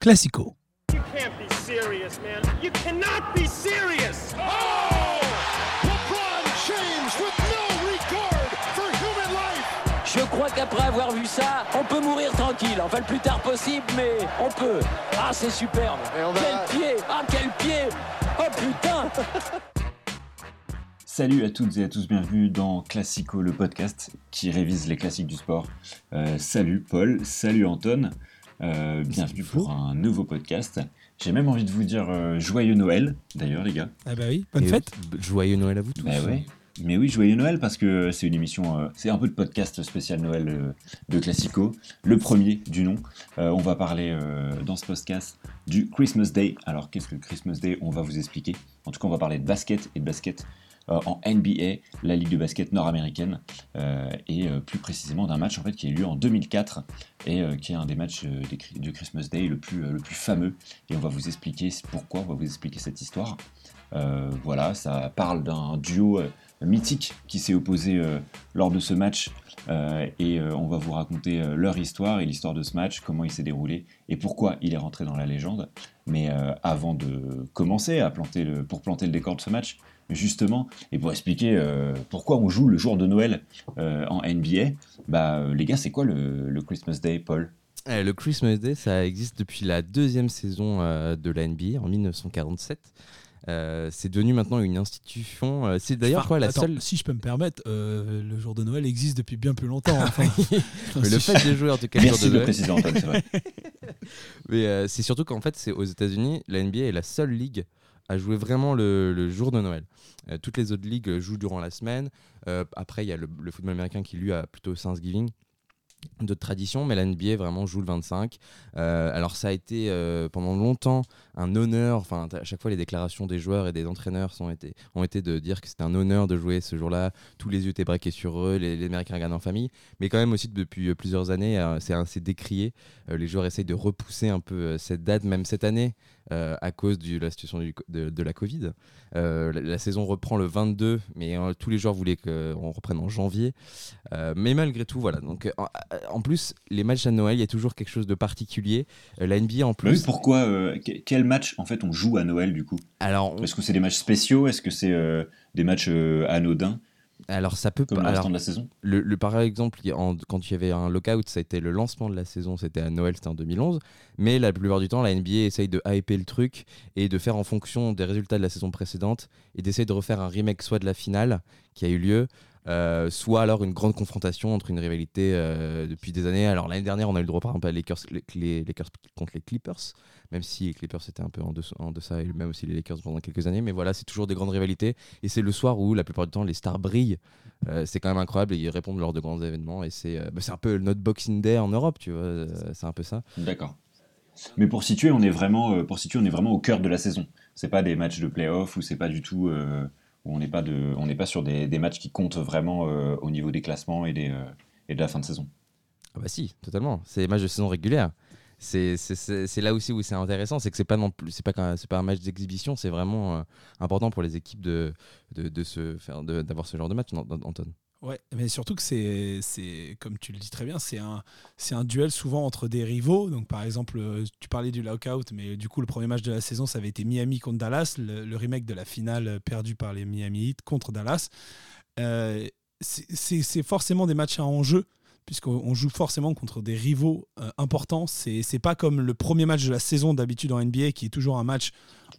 Classico. You can't be serious, man. You cannot be serious. Oh! LeBron James with no regard for human life. Je crois qu'après avoir vu ça, on peut mourir tranquille. Enfin, le plus tard possible, mais on peut. Ah, c'est superbe. Quel pied Ah, quel pied Oh putain Salut à toutes et à tous, bienvenue dans Classico, le podcast qui révise les classiques du sport. Euh, salut Paul, salut Anton, euh, bienvenue pour un nouveau podcast. J'ai même envie de vous dire euh, joyeux Noël, d'ailleurs les gars. Ah bah oui, bonne Et fête. Joyeux Noël à vous tous. Bah ouais. Mais oui, joyeux Noël parce que c'est une émission, euh, c'est un peu de podcast spécial Noël euh, de Classico, le premier du nom. Euh, on va parler euh, dans ce podcast du Christmas Day. Alors qu'est-ce que le Christmas Day On va vous expliquer. En tout cas, on va parler de basket et de basket euh, en NBA, la ligue de basket nord-américaine, euh, et euh, plus précisément d'un match en fait qui a eu lieu en 2004 et euh, qui est un des matchs euh, du Christmas Day le plus, euh, le plus fameux. Et on va vous expliquer pourquoi, on va vous expliquer cette histoire. Euh, voilà, ça parle d'un duo euh, mythique qui s'est opposé euh, lors de ce match euh, et euh, on va vous raconter euh, leur histoire et l'histoire de ce match, comment il s'est déroulé et pourquoi il est rentré dans la légende. Mais euh, avant de commencer à planter pour planter le décor de ce match, justement, et pour expliquer euh, pourquoi on joue le jour de Noël euh, en NBA, bah euh, les gars, c'est quoi le, le Christmas Day, Paul? Eh, le Christmas Day, ça existe depuis la deuxième saison euh, de la NBA en 1947. Euh, c'est devenu maintenant une institution. c'est d'ailleurs Enfin, quoi la attends, seule. Si je peux me permettre, euh, le jour de Noël existe depuis bien plus longtemps. enfin. Mais le fait de jouer en tout cas le jour Merci de de le Noël. préciser, Antoine, c'est vrai. Mais euh, c'est surtout qu'en fait, c'est aux États-Unis, la NBA est la seule ligue à jouer vraiment le, jour de Noël. Euh, toutes les autres ligues jouent durant la semaine. Euh, après, il y a le, football américain qui lui a plutôt Thanksgiving. D'autres traditions, mais la NBA vraiment joue le 25. Euh, alors ça a été pendant longtemps un honneur. Enfin, à chaque fois les déclarations des joueurs et des entraîneurs ont été de dire que c'était un honneur de jouer ce jour-là. Tous les yeux étaient braqués sur eux, les, Américains regardent en famille. Mais quand même aussi depuis plusieurs années, c'est assez décrié. Les joueurs essayent de repousser un peu cette date, même cette année, euh, à cause de la situation du de, de la Covid. Euh, la, la saison reprend le 22, mais euh, tous les joueurs voulaient qu'on reprenne en janvier. Mais malgré tout, voilà. Donc, en, en plus, les matchs à Noël, il y a toujours quelque chose de particulier. La NBA en Mais oui, plus. pourquoi que- Quel match en fait on joue à Noël du coup? Alors, on- Est-ce que c'est des matchs spéciaux? Est-ce que c'est des matchs anodins? Alors, ça peut comme alors, de la saison le, le par exemple, en- quand il y avait un lockout, ça a été le lancement de la saison, c'était à Noël, c'était en 2011. Mais la plupart du temps, la NBA essaye de hyper le truc et de faire en fonction des résultats de la saison précédente et d'essayer de refaire un remake soit de la finale qui a eu lieu, euh, soit alors une grande confrontation entre une rivalité euh, depuis des années. Alors l'année dernière, on a eu le droit par exemple à Lakers, les, Lakers contre les Clippers, même si les Clippers étaient un peu en, dessous- en deçà et même aussi les Lakers pendant quelques années. Mais voilà, c'est toujours des grandes rivalités et c'est le soir où la plupart du temps les stars brillent. Euh, c'est quand même incroyable et ils répondent lors de grands événements et c'est bah, un peu notre Boxing Day en Europe, tu vois. c'est un peu ça. D'accord. Mais pour situer, on est vraiment, pour situer, on est vraiment au cœur de la saison. C'est pas des matchs de play-off ou c'est pas du tout, où on n'est pas de, pas sur des, matchs qui comptent vraiment euh, au niveau des classements euh, et de la fin de saison. Ah bah si, totalement. C'est des matchs de saison régulière. C'est là aussi où c'est intéressant, c'est que c'est pas pas pas un match d'exhibition, c'est vraiment euh, important pour les équipes de, de, de se faire, de- d'avoir ce genre de match, Anton. Ouais, mais surtout que c'est, c'est comme tu le dis très bien, c'est un, c'est un duel souvent entre des rivaux. Donc par exemple, euh, tu parlais du lockout, mais du coup le premier match de la saison, ça avait été Miami contre Dallas, le, le remake de la finale euh, perdue par les Miami Heat contre Dallas. Euh, c'est, c'est- forcément des matchs à enjeu puisqu'on on joue forcément contre des rivaux euh, importants. C'est, c'est pas comme le premier match de la saison d'habitude en NBA qui est toujours un match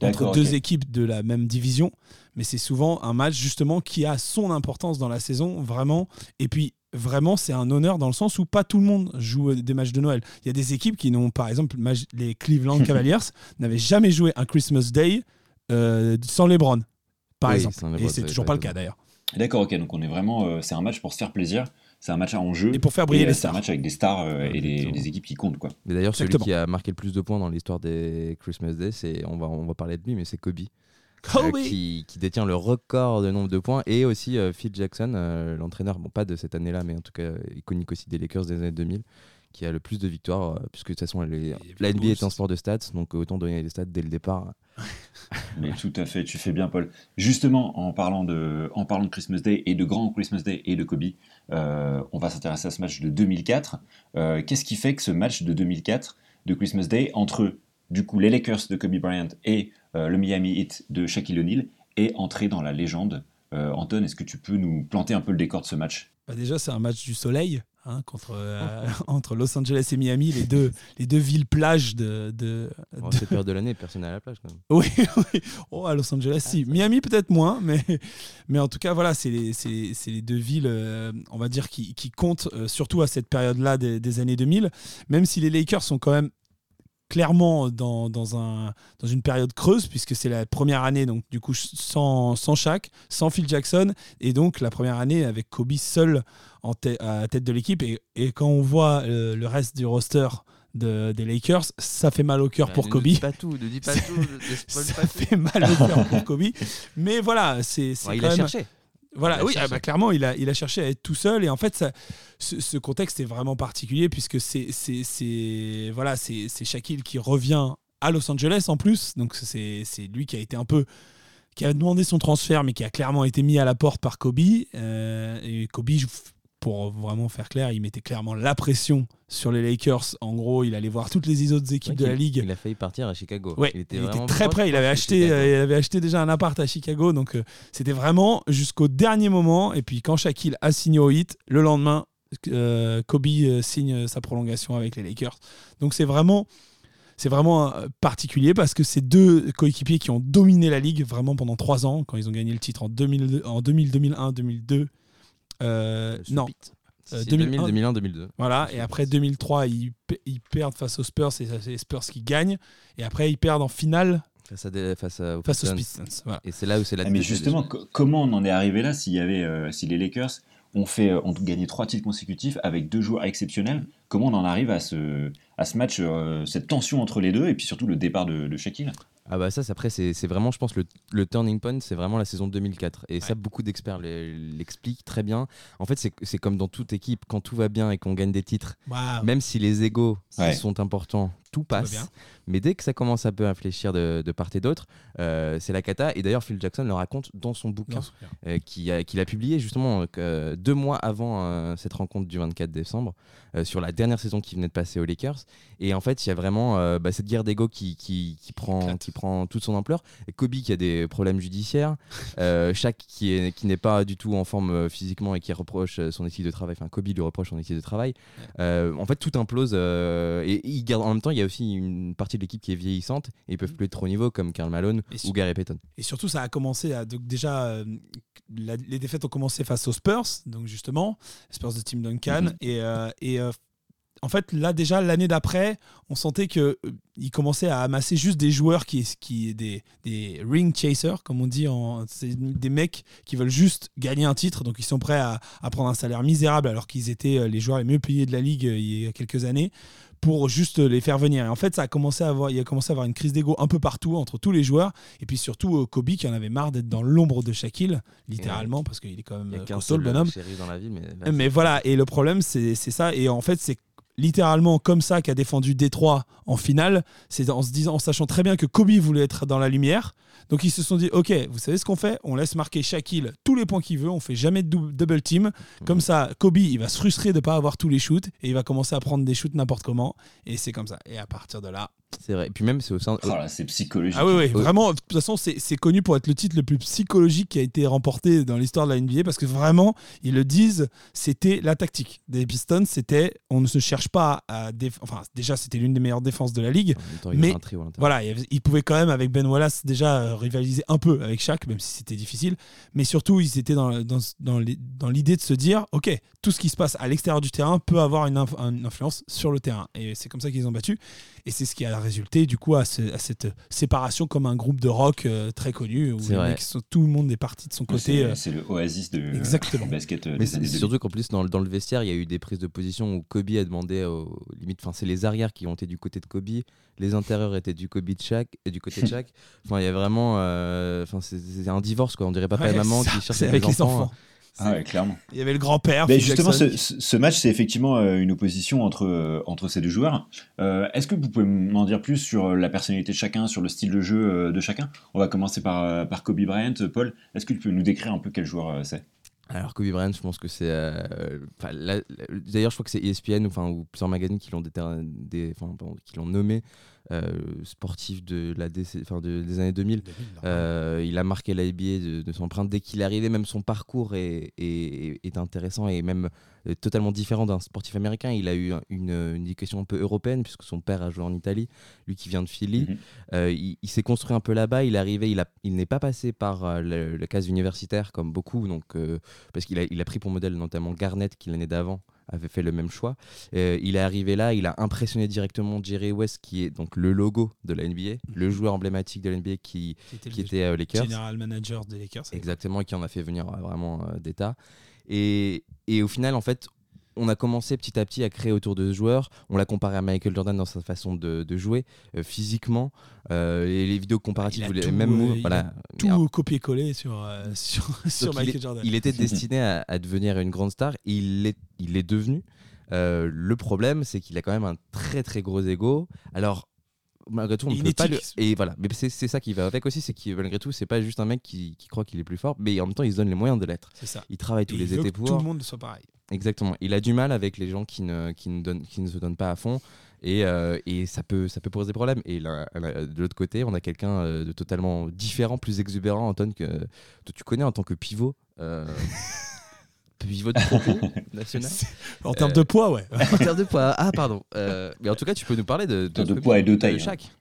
entre deux équipes de la même division, mais c'est souvent un match justement qui a son importance dans la saison, vraiment. Et puis vraiment, c'est un honneur dans le sens où pas tout le monde joue des matchs de Noël. Il y a des équipes qui n'ont, par exemple, les Cleveland Cavaliers n'avaient jamais joué un Christmas Day euh, sans LeBron, par Oui, exemple. Et c'est toujours pas le cas d'ailleurs. D'accord, ok. Donc on est vraiment, euh, c'est un match pour se faire plaisir. C'est un match à enjeu. Et pour faire briller Et, euh, les C'est un stars. match avec des stars euh, et des, équipes qui comptent quoi. Mais d'ailleurs, celui Exactement. qui a marqué le plus de points dans l'histoire des Christmas Day, c'est on va on va parler de lui, mais c'est Kobe. Kobe euh, qui, qui détient le record de nombre de points, et aussi euh, Phil Jackson, euh, l'entraîneur, bon pas de cette année-là, mais en tout cas iconique aussi des Lakers des années 2000, qui a le plus de victoires, puisque de toute façon Et la NBA est un sport de stats, donc autant donner des stats dès le départ. Mais tout à fait, tu fais bien, Paul. Justement, en parlant de, en parlant de Christmas Day et de grand Christmas Day et de Kobe, on va s'intéresser à ce match de 2004. Euh, Qu'est-ce qui fait que ce match de 2004 de Christmas Day entre du coup les Lakers de Kobe Bryant et le Miami Heat de Shaquille O'Neal est entré dans la légende. Euh, Anton, est-ce que tu peux nous planter un peu le décor de ce match? Bah déjà, c'est un match du soleil hein, contre, euh, entre Los Angeles et Miami, les deux, les deux villes plages de. de, En de- cette période de l'année, personne n'est à la plage quand même. Oui, oui. Oh, à Los Angeles, si. Miami, peut-être moins, mais, mais en tout cas, voilà, c'est les, c'est les- c'est les deux villes, euh, on va dire, qui, qui comptent, euh, surtout à cette période-là des, des années 2000, même si les Lakers sont quand même clairement dans, dans, un, dans une période creuse, puisque c'est la première année, donc du coup, sans, sans Shaq, sans Phil Jackson, et donc la première année avec Kobe seul en à tête de l'équipe. Et, et quand on voit euh, le reste du roster de, des Lakers, ça fait mal au cœur Bah, pour ne Kobe dis pas tout, ne dis pas tout, ne ne ça pas tout. fait mal au cœur pour Kobe. Mais voilà, c'est Ouais, il a cherché. Voilà, oui, ah bah, clairement, il a, il a cherché à être tout seul. Et en fait, ça, ce, ce contexte est vraiment particulier puisque c'est voilà, c'est c'est Shaquille qui revient à Los Angeles en plus. Donc c'est c'est lui qui a été un peu qui a demandé son transfert, mais qui a clairement été mis à la porte par Kobe. Euh, et Kobe, pour vraiment faire clair, il mettait clairement la pression sur les Lakers. En gros, il allait voir toutes les autres équipes de la ligue. Il a failli partir à Chicago. Ouais, il était, il était vraiment très près. Il avait acheté, euh, il avait acheté déjà un appart à Chicago, donc euh, c'était vraiment jusqu'au dernier moment. Et puis quand Shaquille a signé au hit, le lendemain, euh, Kobe signe sa prolongation avec les Lakers. Donc c'est vraiment, c'est vraiment particulier parce que c'est deux coéquipiers qui ont dominé la ligue vraiment pendant trois ans quand ils ont gagné le titre en 2000, en 2000, 2001, 2002. Euh, non. Euh, 2001. 2000, 2001, 2002. voilà, et après 2003, ils, ils perdent face aux Spurs, et c'est les Spurs qui gagnent. Et après, ils perdent en finale Face, à des, face, à, aux face aux Pistons. Voilà. Et c'est là où c'est la Ah, mais justement, co- comment on en est arrivé là s'il y avait, euh, si les Lakers ont fait, ont gagné trois titres consécutifs avec deux joueurs exceptionnels Comment on en arrive à ce, à ce match, euh, cette tension entre les deux et puis surtout le départ de, de Shaquille? Ah bah ça, c'est- après, c'est c'est vraiment, je pense, le, le turning point, c'est vraiment la saison 2004. Et ça, beaucoup d'experts l'e- l'expliquent très bien. En fait, c'est c'est comme dans toute équipe, quand tout va bien et qu'on gagne des titres, même si les égaux Ouais. sont importants, tout passe. Mais dès que ça commence un peu à fléchir de, de part et d'autre, euh, c'est la cata. Et d'ailleurs, Phil Jackson le raconte dans son bouquin euh, a- qu'il a, publié justement euh, que, deux mois avant euh, cette rencontre du 24 décembre, euh, sur la dernière saison qui venait de passer aux Lakers. Et en fait, il y a vraiment euh, bah, cette guerre d'ego qui, qui, qui prend, qui prend toute son ampleur. Et Kobe qui a des problèmes judiciaires, euh, Shaq qui est- qui n'est pas du tout en forme euh, physiquement et qui reproche euh, son éthique de travail, enfin Kobe lui reproche son éthique de travail. Euh, en fait, tout implose. euh, et, il garde, en même temps, il y a aussi une partie de l'équipe qui est vieillissante et ils peuvent plus être au niveau, comme Karl Malone Et ou Gary Payton. Et surtout, ça a commencé à. Donc, déjà, euh, la- les défaites ont commencé face aux Spurs, donc justement, Spurs de Tim Duncan. Mhm. Et, euh, et euh, en fait, là, déjà, l'année d'après, on sentait qu'ils commençaient à amasser juste des joueurs qui, qui des, des ring chasers, comme on dit. en- C'est des mecs qui veulent juste gagner un titre, donc ils sont prêts à, à prendre un salaire misérable alors qu'ils étaient les joueurs les mieux payés de la ligue il y a quelques années pour juste les faire venir. Et en fait, ça a commencé à avoir, il a commencé à avoir une crise d'ego un peu partout entre tous les joueurs. Et puis surtout euh, Kobe qui en avait marre d'être dans l'ombre de Shaquille, littéralement, parce qu'il est quand Il même y a euh, costaud le bonhomme. shérif dans la ville, mais, Mais voilà, et le problème, c'est c'est ça. Et en fait, c'est littéralement comme ça qu'a défendu Détroit en finale. C'est en se disant, en sachant très bien que Kobe voulait être dans la lumière. Donc ils se sont dit, ok, vous savez ce qu'on fait? On laisse marquer Shaquille tous les points qu'il veut. On fait jamais de dou- double team. Comme ça, Kobe, il va se frustrer de pas avoir tous les shoots et il va commencer à prendre des shoots n'importe comment. Et c'est comme ça. Et à partir de là, c'est vrai. Et puis même, c'est au sein. Oh c'est psychologique. ah oui, oui, vraiment. De toute façon, c'est c'est connu pour être le titre le plus psychologique qui a été remporté dans l'histoire de la NBA parce que vraiment, ils le disent, c'était la tactique des Pistons. C'était, on ne se cherche pas à. déf- Enfin, déjà, c'était l'une des meilleures défenses de la ligue. Temps, Mais. Voilà, il y avait- il pouvait quand même, avec Ben Wallace, déjà euh, rivaliser un peu avec Shaq, même si c'était difficile. Mais surtout, ils étaient dans, dans, dans l'idée de se dire ok, tout ce qui se passe à l'extérieur du terrain peut avoir une, inf- une influence sur le terrain. Et c'est comme ça qu'ils ont battu. Et c'est ce qui a résulté, du coup, à, ce- à cette séparation comme un groupe de rock euh, très connu, où C'est les vrai. mecs sont- tout le monde est parti de son côté. C'est euh, le oasis de, Exactement. du basket euh, Mais des c'est années c'est 2000. surtout qu'en plus, dans, le- dans le vestiaire, il y a eu des prises de position où Kobe a demandé aux limites. Enfin, c'est les arrières qui ont été du côté de Kobe, les intérieurs étaient du Kobe de Shaq et du côté de Shaq. Enfin, il y a vraiment. euh, Enfin, c'est c'est un divorce, quoi. On dirait papa ouais, et maman c'est qui ça, cherchent avec les enfants. Ah ouais, clairement. Il y avait le grand-père. Ben, justement, ce, match, c'est effectivement euh, une opposition entre, euh, entre ces deux joueurs. Euh, Est-ce que vous pouvez m'en dire plus sur la personnalité de chacun, sur le style de jeu de chacun? On va commencer par, par Kobe Bryant. Paul, est-ce que tu peux nous décrire un peu quel joueur euh, c'est? Alors Kobe Bryant, je pense que c'est. euh, D'ailleurs, je crois que c'est ESPN enfin, ou plusieurs magazines qui l'ont déter- des- enfin, nommé sportif de la déc- enfin, de- des années 2000. Euh, il a marqué la NBA de, de son empreinte dès qu'il est arrivé. Même son parcours est, est- est intéressant et même euh, totalement différent d'un sportif américain. Il a eu un- une, une éducation un peu européenne puisque son père a joué en Italie, lui qui vient de Philly. Mhm. Euh, il il s'est construit un peu là-bas. Il est arrivé, il, a- il n'est pas passé par euh, le- la case universitaire comme beaucoup, donc, euh, parce qu'il a, il a pris pour modèle notamment Garnett qui l'année d'avant avait fait le même choix. Euh, il est arrivé là, il a impressionné directement Jerry West qui est donc le logo de la NBA, le joueur emblématique de la NBA qui, Qui était qui le était euh, Lakers. general manager des Lakers. Exactement, et qui en a fait venir euh, vraiment euh, d'état. Et, et au final, en fait, on a commencé petit à petit à créer autour de ce joueur. On l'a comparé à Michael Jordan dans sa façon de, de jouer, euh, physiquement. Euh, et les vidéos comparatives, Il a vous les tout, mêmes euh, moves. il Voilà. a Mais, Tout copier-coller sur, euh, sur, sur donc, il Michael est- Jordan. Il était destiné à, à devenir une grande star. et Il l'est il l'est devenu. Euh, le problème, c'est qu'il a quand même un très très gros ego. Alors, malgré tout, on une peut pas le. Et voilà, mais c'est ça qui va avec aussi, c'est que malgré tout, c'est pas juste un mec qui, qui croit qu'il est plus fort, mais en même temps, il se donne les moyens de l'être. C'est ça. Il travaille tous Et les étés que pour. tout le monde soit pareil. Exactement. Il a du mal avec les gens qui ne, qui ne, donnent, qui ne se donnent pas à fond. Et, euh, et ça, peut, ça peut poser des problèmes. Et là, là, de l'autre côté, on a quelqu'un euh, de totalement différent, plus exubérant, Anton, que, que tu connais en tant que pivot. euh, pivot de propos national. En termes Euh, de poids, ouais. En termes de poids. Ah, pardon. Euh, mais en tout cas, tu peux nous parler de, De poids et de taille, hein. chaque.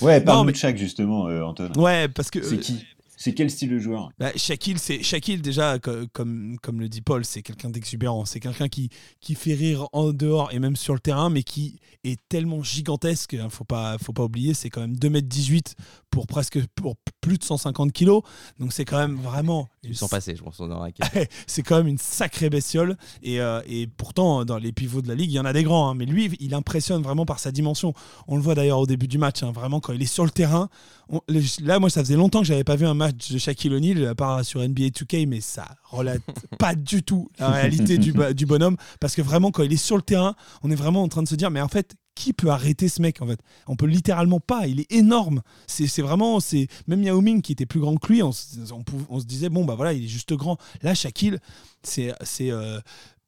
Ouais, parle-nous mais- de Shaq justement, euh, Anton. ouais, parce que. C'est qui? C'est quel style de joueur? Bah, Shaquille, c'est Shaquille déjà, co- comme, comme le dit Paul, c'est quelqu'un d'exubérant. C'est quelqu'un qui, qui fait rire en dehors et même sur le terrain, mais qui est tellement gigantesque. Il faut pas, faut pas oublier, c'est quand même 2m18 pour presque pour plus de 150 kilos. Donc c'est quand même vraiment. Ils sont passés, je pense, dans la raquette. c'est quand même une sacrée bestiole. Et, euh, et pourtant, dans les pivots de la ligue, il y en a des grands. hein. mais lui, il impressionne vraiment par sa dimension. On le voit d'ailleurs au début du match. hein. vraiment, quand il est sur le terrain. On- là, moi, ça faisait longtemps que j'avais pas vu un match de Shaquille O'Neal, à part sur NBA 2K, mais ça relate pas du tout la réalité du, bonhomme. Parce que vraiment, quand il est sur le terrain, on est vraiment en train de se dire, mais en fait, qui peut arrêter ce mec en fait? On peut littéralement pas. Il est énorme. C'est vraiment, c'est même Yao Ming qui était plus grand que lui. On se disait bon bah voilà, il est juste grand. Là, Shaquille, c'est c'est euh,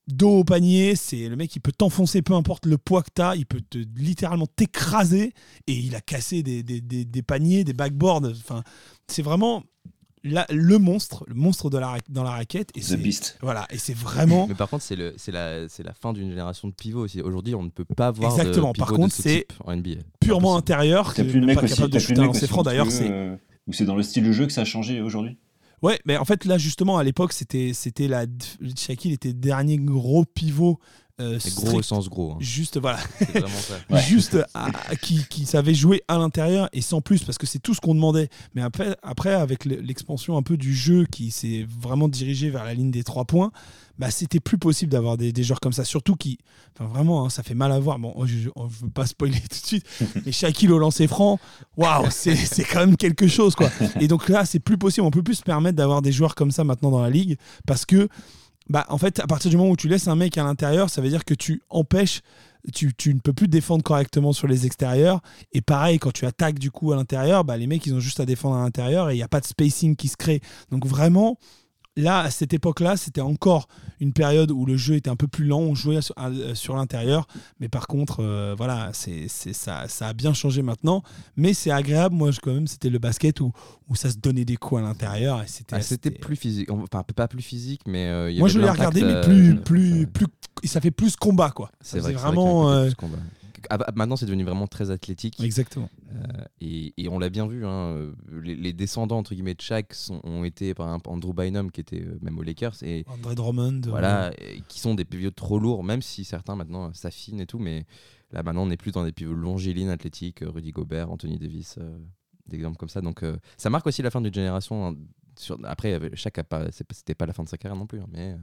dos au panier. C'est le mec qui peut t'enfoncer, peu importe le poids que t'as. Il peut te littéralement t'écraser. Et il a cassé des, des, des- des paniers, des backboards. Enfin, c'est vraiment la- le monstre, le monstre de la, dans la raquette. Et The Beast. voilà, et c'est vraiment Mais par contre, c'est le- c'est la, c'est la fin d'une génération de pivots aussi. Aujourd'hui, on ne peut pas voir Exactement. de Par contre, ce c'est NBA. purement Impossible. intérieur. T'as plus de mec pas aussi, capable t'as de plus de shooter un mec lancer aussi franc. D'ailleurs, euh, Ou c'est dans le style de jeu que ça a changé aujourd'hui? Ouais, mais en fait là justement à l'époque c'était c'était la Shaquille était dernier gros pivot euh, strict, gros au sens gros. hein. juste voilà ça. Ouais. juste à- à- qui, qui savait jouer à l'intérieur et sans plus parce que c'est tout ce qu'on demandait. Mais après après avec le- l'expansion un peu du jeu qui s'est vraiment dirigé vers la ligne des trois points, bah c'était plus possible d'avoir des, des joueurs comme ça surtout qui enfin vraiment hein, ça fait mal à voir. Bon je, je, je veux pas spoiler tout de suite mais Shaquille au lancer franc, waouh, c'est c'est quand même quelque chose quoi. Et donc là, c'est plus possible. On peut plus se permettre d'avoir des joueurs comme ça maintenant dans la ligue parce que, bah, en fait, à partir du moment où tu laisses un mec à l'intérieur, ça veut dire que tu empêches. Tu, tu ne peux plus défendre correctement sur les extérieurs. Et pareil, quand tu attaques du coup à l'intérieur, bah, les mecs, ils ont juste à défendre à l'intérieur et il n'y a pas de spacing qui se crée. Donc vraiment, là, à cette époque-là, c'était encore une période où le jeu était un peu plus lent, on jouait sur, l'intérieur. Mais par contre, euh, voilà, c'est, ça, ça a bien changé maintenant. Mais c'est agréable, moi, je- quand même, c'était le basket où, où ça se donnait des coups à l'intérieur. Et c'était, Ah, C'était plus physique. Enfin, pas plus physique, mais. euh, il y Moi, avait je l'ai regardé, mais euh, plus, plus, plus, ça fait plus combat, quoi. C'est vrai, c'est vrai Ah bah, maintenant, c'est devenu vraiment très athlétique. Exactement. Euh, et, et on l'a bien vu, hein, euh, les, les descendants entre guillemets de Shaq sont, ont été par exemple Andrew Bynum qui était euh, même aux Lakers et André Drummond. voilà, et qui sont des pivots trop lourds, même si certains maintenant s'affinent et tout, mais là maintenant on n'est plus dans des pivots longilines, athlétiques, Rudy Gobert, Anthony Davis, euh, des exemples comme ça. Donc euh, ça marque aussi la fin d'une génération. hein, sur, après, Shaq a pas, c'était pas la fin de sa carrière non plus, hein, mais,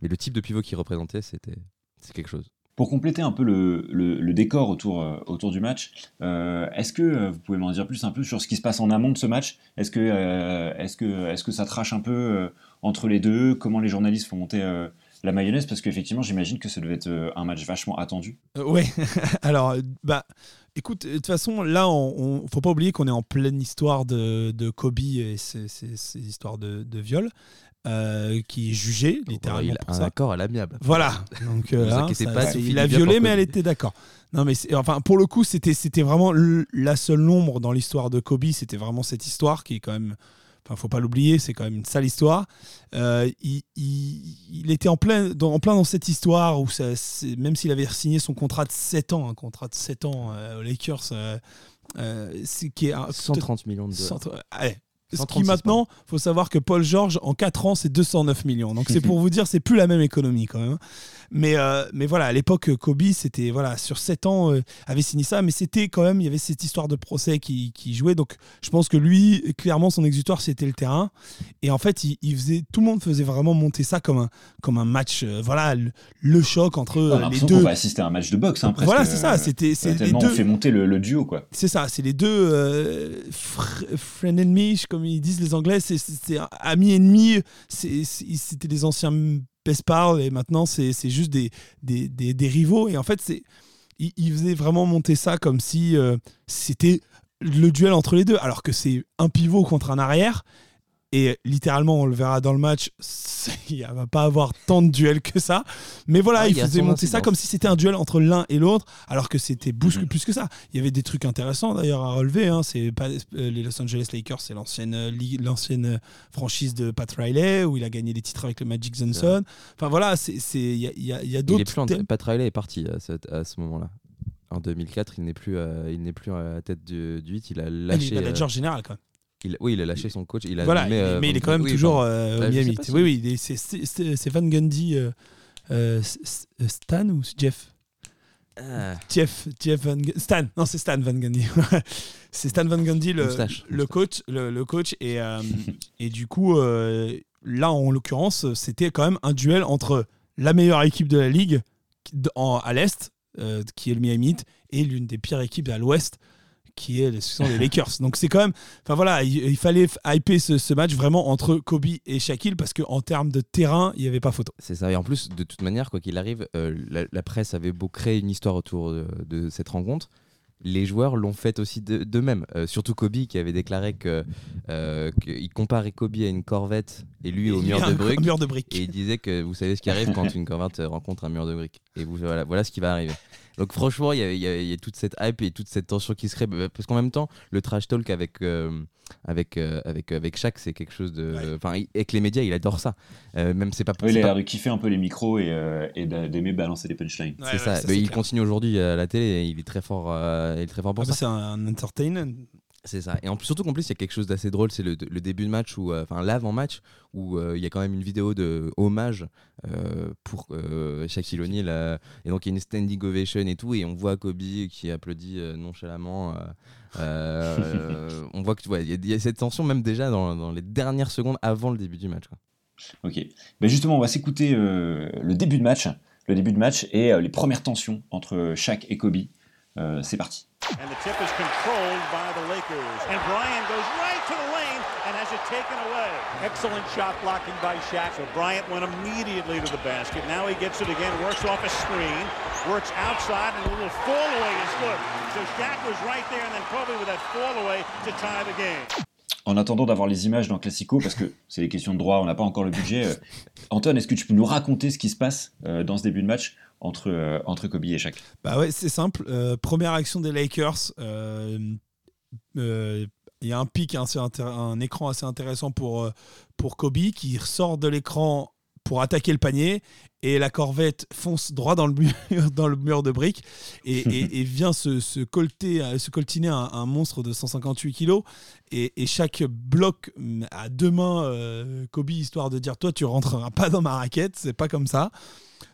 mais le type de pivot qu'il représentait, c'était c'est quelque chose. Pour compléter un peu le, décor autour, euh, autour du match, euh, est-ce que euh, vous pouvez m'en dire plus un peu sur ce qui se passe en amont de ce match? Est-ce que, ça trache un peu entre les deux? Comment les journalistes font monter la mayonnaise? Parce qu'effectivement, j'imagine que ça devait être un match vachement attendu. Ouais, alors, bah, écoute, de toute façon, là, on, on- faut pas oublier qu'on est en pleine histoire de, Kobe et ces histoires de, de viol. Euh, qui est jugé littéralement il a un accord à l'amiable. Voilà. Donc euh, hein, ça- pas, Sophie il a violé, mais elle était d'accord. Non, mais enfin pour le coup, c'était c'était vraiment la seule ombre dans l'histoire de Kobe. C'était vraiment cette histoire qui est quand même. Enfin, faut pas l'oublier, c'est quand même une sale histoire. Euh, il, il- il était en plein, dans, en plein dans cette histoire où ça, même s'il avait signé son contrat de 7 ans, un contrat de 7 ans euh, aux Lakers, qui est un- 130 millions de dollars. Allez. Ce qui 136, maintenant, faut savoir que Paul George, en 4 ans, c'est 209 millions. Donc c'est pour vous dire, c'est plus la même économie quand même. Mais, euh, mais voilà, à l'époque, Kobe, c'était voilà, sur 7 ans, euh, avait signé ça, mais c'était quand même, il y avait cette histoire de procès qui, qui jouait. Donc je pense que lui, clairement, son exutoire, c'était le terrain. Et en fait, il, il faisait, tout le monde faisait vraiment monter ça comme un, comme un match, euh, voilà, le, le choc entre On a euh, les deux. va assister à un match de boxe. Hein, presque. Voilà, c'est ça, Euh, c'était c'est les deux. on fait monter le, le duo, quoi. C'est ça, c'est les deux euh, fr- friend enemy, comme ils disent les Anglais, c'est- amis ennemis, c'était des anciens best pals et maintenant c'est juste des, des, des- des rivaux. Et en fait, c'est ils, ils faisaient vraiment monter ça comme si euh, c'était le duel entre les deux, alors que c'est un pivot contre un arrière. Et littéralement, on le verra dans le match, il va pas avoir tant de duels que ça. Mais voilà, Ah, il faisait monter ça comme si c'était un duel entre l'un et l'autre, alors que c'était bouscule Mhm. plus que ça. Il y avait des trucs intéressants d'ailleurs à relever. hein. C'est pas euh, les Los Angeles Lakers, c'est l'ancienne euh, l'ancienne euh, franchise de Pat Riley où il a gagné des titres avec le Magic Johnson. Enfin voilà, c'est c'est- il y a, y a- y a Il est d'autres thèmes. Pat Riley est parti à, ce moment-là. En 2004, il n'est plus, euh, il n'est plus à la tête du, du 8. Il a Ah, lâché. il est euh, manager général quand même. Il- oui, il a lâché son coach. Il a Voilà, nommé, mais, euh, mais il est quand même oui, toujours euh, au Bah, Miami. si- Oui, oui, c'est- Van Gundy, euh, Stan ou Jeff? Ah, Jeff, Jeff Van Stan, non c'est Stan Van Gundy. c'est Stan Van Gundy le, Moustache, le moustache. coach, le, le coach et euh, et du coup là en l'occurrence c'était quand même un duel entre la meilleure équipe de la ligue en- à l'est qui est le Miami et l'une des pires équipes à l'ouest qui est sont les Lakers. Donc c'est quand même enfin voilà, il, fallait hyper ce, match vraiment entre Kobe et Shaquille parce que en termes de terrain, il n'y avait pas photo. C'est ça. Et en plus, de toute manière, quoi qu'il arrive, euh, la, presse avait beau créer une histoire autour de cette rencontre. Les joueurs l'ont fait aussi de- d'eux-mêmes. Euh, surtout Kobe qui avait déclaré que euh, qu'il comparait Kobe à une corvette et lui au mur a de un briques. mur de briques. Et il disait que vous savez ce qui arrive quand une corvette rencontre un mur de briques. Et vous, voilà, voilà ce qui va arriver. Donc franchement, il y a, y y toute cette hype et toute cette tension qui se crée. bah, Parce qu'en même temps, le trash talk avec, euh, avec, euh, avec, avec Shaq, c'est quelque chose de... Ouais. Enfin, il- avec les médias, il adore ça. Euh, même c'est pas Oui, il a l'air de kiffer un peu les micros et, euh, et d'a- d'aimer balancer des punchlines. Ouais, c'est ouais, ça. ça, Mais c'est il clair. continue aujourd'hui à la télé et il est très fort, euh, il est très fort pour Ah bah, c'est un entertainer. C'est ça. Et en plus, surtout qu'en plus, il y a quelque chose d'assez drôle, c'est le, le début de match, ou enfin l'avant-match, où euh, il y a quand même une vidéo de hommage euh, pour euh, Shaquille O'Neal. euh, et donc, il y a une standing ovation et tout, et on voit Kobe qui applaudit euh, nonchalamment. euh, euh, on voit que tu vois, il y, a- il y a cette tension même déjà dans, dans les dernières secondes avant le début du match. quoi. Ok. Ben justement, on va s'écouter euh, le début de match, le début de match et euh, les premières tensions entre Shaq et Kobe. Euh, c'est parti. And the tip is controlled by the Lakers. And Bryant goes right to the lane and has it taken away. Excellent shot blocking by Shaq. So Bryant went immediately to the basket. Now he gets it again, works off a screen, works outside, and a little fall away is good. So Shaq was right there, and then Kobe with that fall away to tie the game. En attendant d'avoir les images dans Classico, parce que c'est des questions de droit, on n'a pas encore le budget. euh, Antoine, est-ce que tu peux nous raconter ce qui se passe euh, dans ce début de match entre, euh, entre Kobe et Shaq Bah ouais, c'est simple. Euh, première action des Lakers. euh, Il y a un pic, intér- un écran assez intéressant pour, pour Kobe qui sort de l'écran pour attaquer le panier et la corvette fonce droit dans le mur, dans le mur de briques et, et- et vient se, se, colter, euh, se coltiner un, un monstre de 158 kilos et, et chaque bloc mm, à deux mains euh, Kobe histoire de dire toi tu rentreras pas dans ma raquette c'est pas comme ça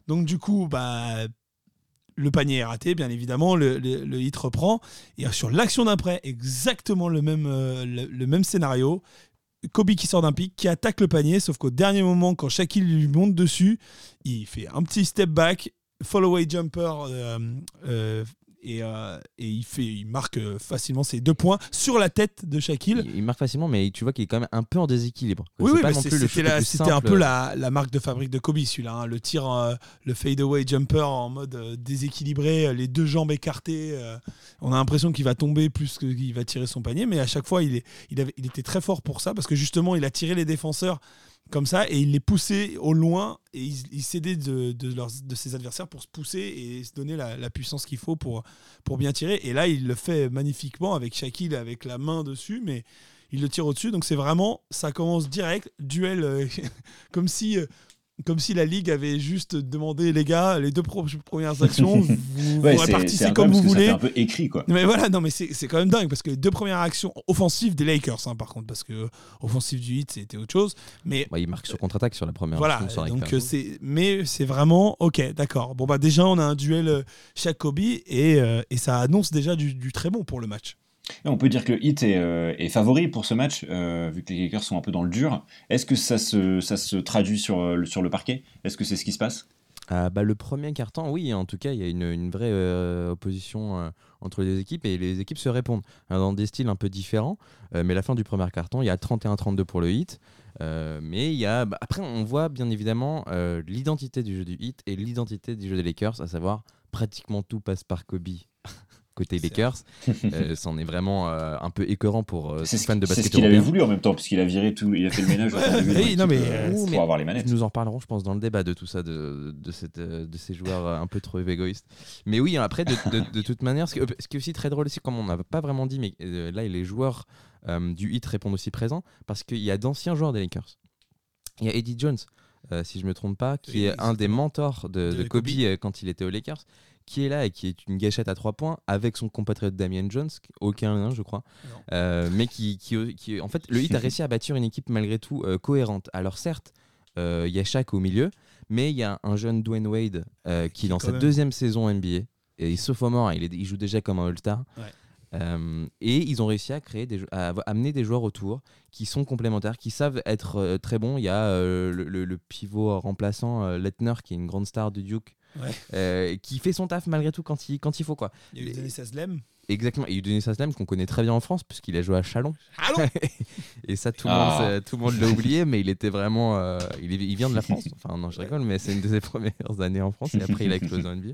donc du coup bah le panier est raté, bien évidemment, le, le- le hit reprend. Et sur l'action d'après, exactement le même, euh, le, le même scénario. Kobe qui sort d'un pic, qui attaque le panier, sauf qu'au dernier moment, quand Shaquille lui monte dessus, il fait un petit step back, follow-away jumper, euh, euh, et, euh, et il, fait, il marque euh, facilement ses deux points sur la tête de Shaquille. Il, il marque facilement, mais tu vois qu'il est quand même un peu en déséquilibre. Oui, oui, c'était un peu la, la marque de fabrique de Kobe, celui-là. hein. Le tir, euh, le fadeaway jumper en mode euh, déséquilibré, les deux jambes écartées. on a l'impression qu'il va tomber plus qu'il va tirer son panier, mais à chaque fois, il, est, il, avait, il était très fort pour ça parce que justement, il a tiré les défenseurs comme ça et il les poussait au loin et il, s'aidait de, leurs- de ses adversaires pour se pousser et se donner la, puissance qu'il faut pour, pour bien tirer. Et là, il le fait magnifiquement avec Shaquille avec la main dessus, mais il le tire au-dessus. Donc c'est vraiment, ça commence direct, duel, euh, comme si. euh, comme si la ligue avait juste demandé les gars les deux premières actions vous, Ouais, c'est- c'est répartissez comme vous voulez fait un peu écrit, quoi. mais voilà, non, mais c'est c'est quand même dingue parce que les deux premières actions offensives des Lakers, hein, par contre, parce que offensive du hit, c'était autre chose. Mais Bah, il marque sur contre-attaque sur la première. voilà, action, sur la donc euh, c'est, mais c'est vraiment ok, d'accord. Bon bah déjà, on a un duel euh, Kobe et, euh, et ça annonce déjà du, du très bon pour le match. On peut dire que Heat est, euh, est favori pour ce match, euh, vu que les Lakers sont un peu dans le dur. Est-ce que ça se, ça se traduit sur, euh, sur le parquet? Est-ce que c'est ce qui se passe? Ah, bah, le premier carton, oui, en tout cas, il y a une, vraie opposition entre les équipes et les équipes se répondent hein, dans des styles un peu différents. Mais la fin du premier carton, il y a 31-32 pour le hit. Mais il y a, bah, après, on voit bien évidemment l'identité du jeu du hit et l'identité du jeu des Lakers, à savoir pratiquement tout passe par Kobe. Côté C'est Lakers, Euh, c'en est vraiment euh, un peu écœurant pour euh, C'est tout ce, fan de c'est ce basket qu'il avait voulu en même temps, puisqu'il a viré tout, il a fait le ménage non, mais, euh, euh, pour avoir les manettes. Nous en reparlerons, je pense, dans le débat de tout ça, de, de, cette, euh, de ces joueurs euh, un peu trop égoïstes. Mais oui, après, de, de- de toute manière, ce qui, ce qui est aussi très drôle, aussi, comme on n'a pas vraiment dit, mais euh, là, les joueurs euh, du hit répondent aussi présents, parce qu'il y a d'anciens joueurs des Lakers. Il y a Eddie Jones, euh, si je me trompe pas, qui Oui, est un des mentors de, De de Kobe, Kobe. euh, quand il était aux Lakers, qui est là et qui est une gâchette à trois points avec son compatriote Damien Jones, aucun lien, je crois. Euh, mais qui, qui, qui- en fait, le hit a réussi à bâtir une équipe malgré tout euh, cohérente. Alors certes, euh, il y a Shaq au milieu, mais il y a un jeune Dwayne Wade euh, qui, dans sa même- deuxième saison NBA, et il est sophomore, il, est- il joue déjà comme un All-Star. Ouais. Euh, et ils ont réussi à créer des, à amener des joueurs autour qui sont complémentaires, qui savent être euh, très bons. Il y a euh, le, le- le pivot remplaçant euh, Lettner, qui est une grande star du Duke, Ouais. euh, qui fait son taf malgré tout quand il, quand il faut. Quoi. Il y a eu Denis Aslem. Exactement. Et Udonis Haslem, qu'on connaît très bien en France, puisqu'il a joué à Chalon. Allons Et ça, tout le Ah. monde, sait- tout le monde l'a oublié, mais il était vraiment. euh, il, est- il vient de la France. Enfin, non, je rigole, mais c'est une de ses premières années en France. Et après, il a explosé en NBA.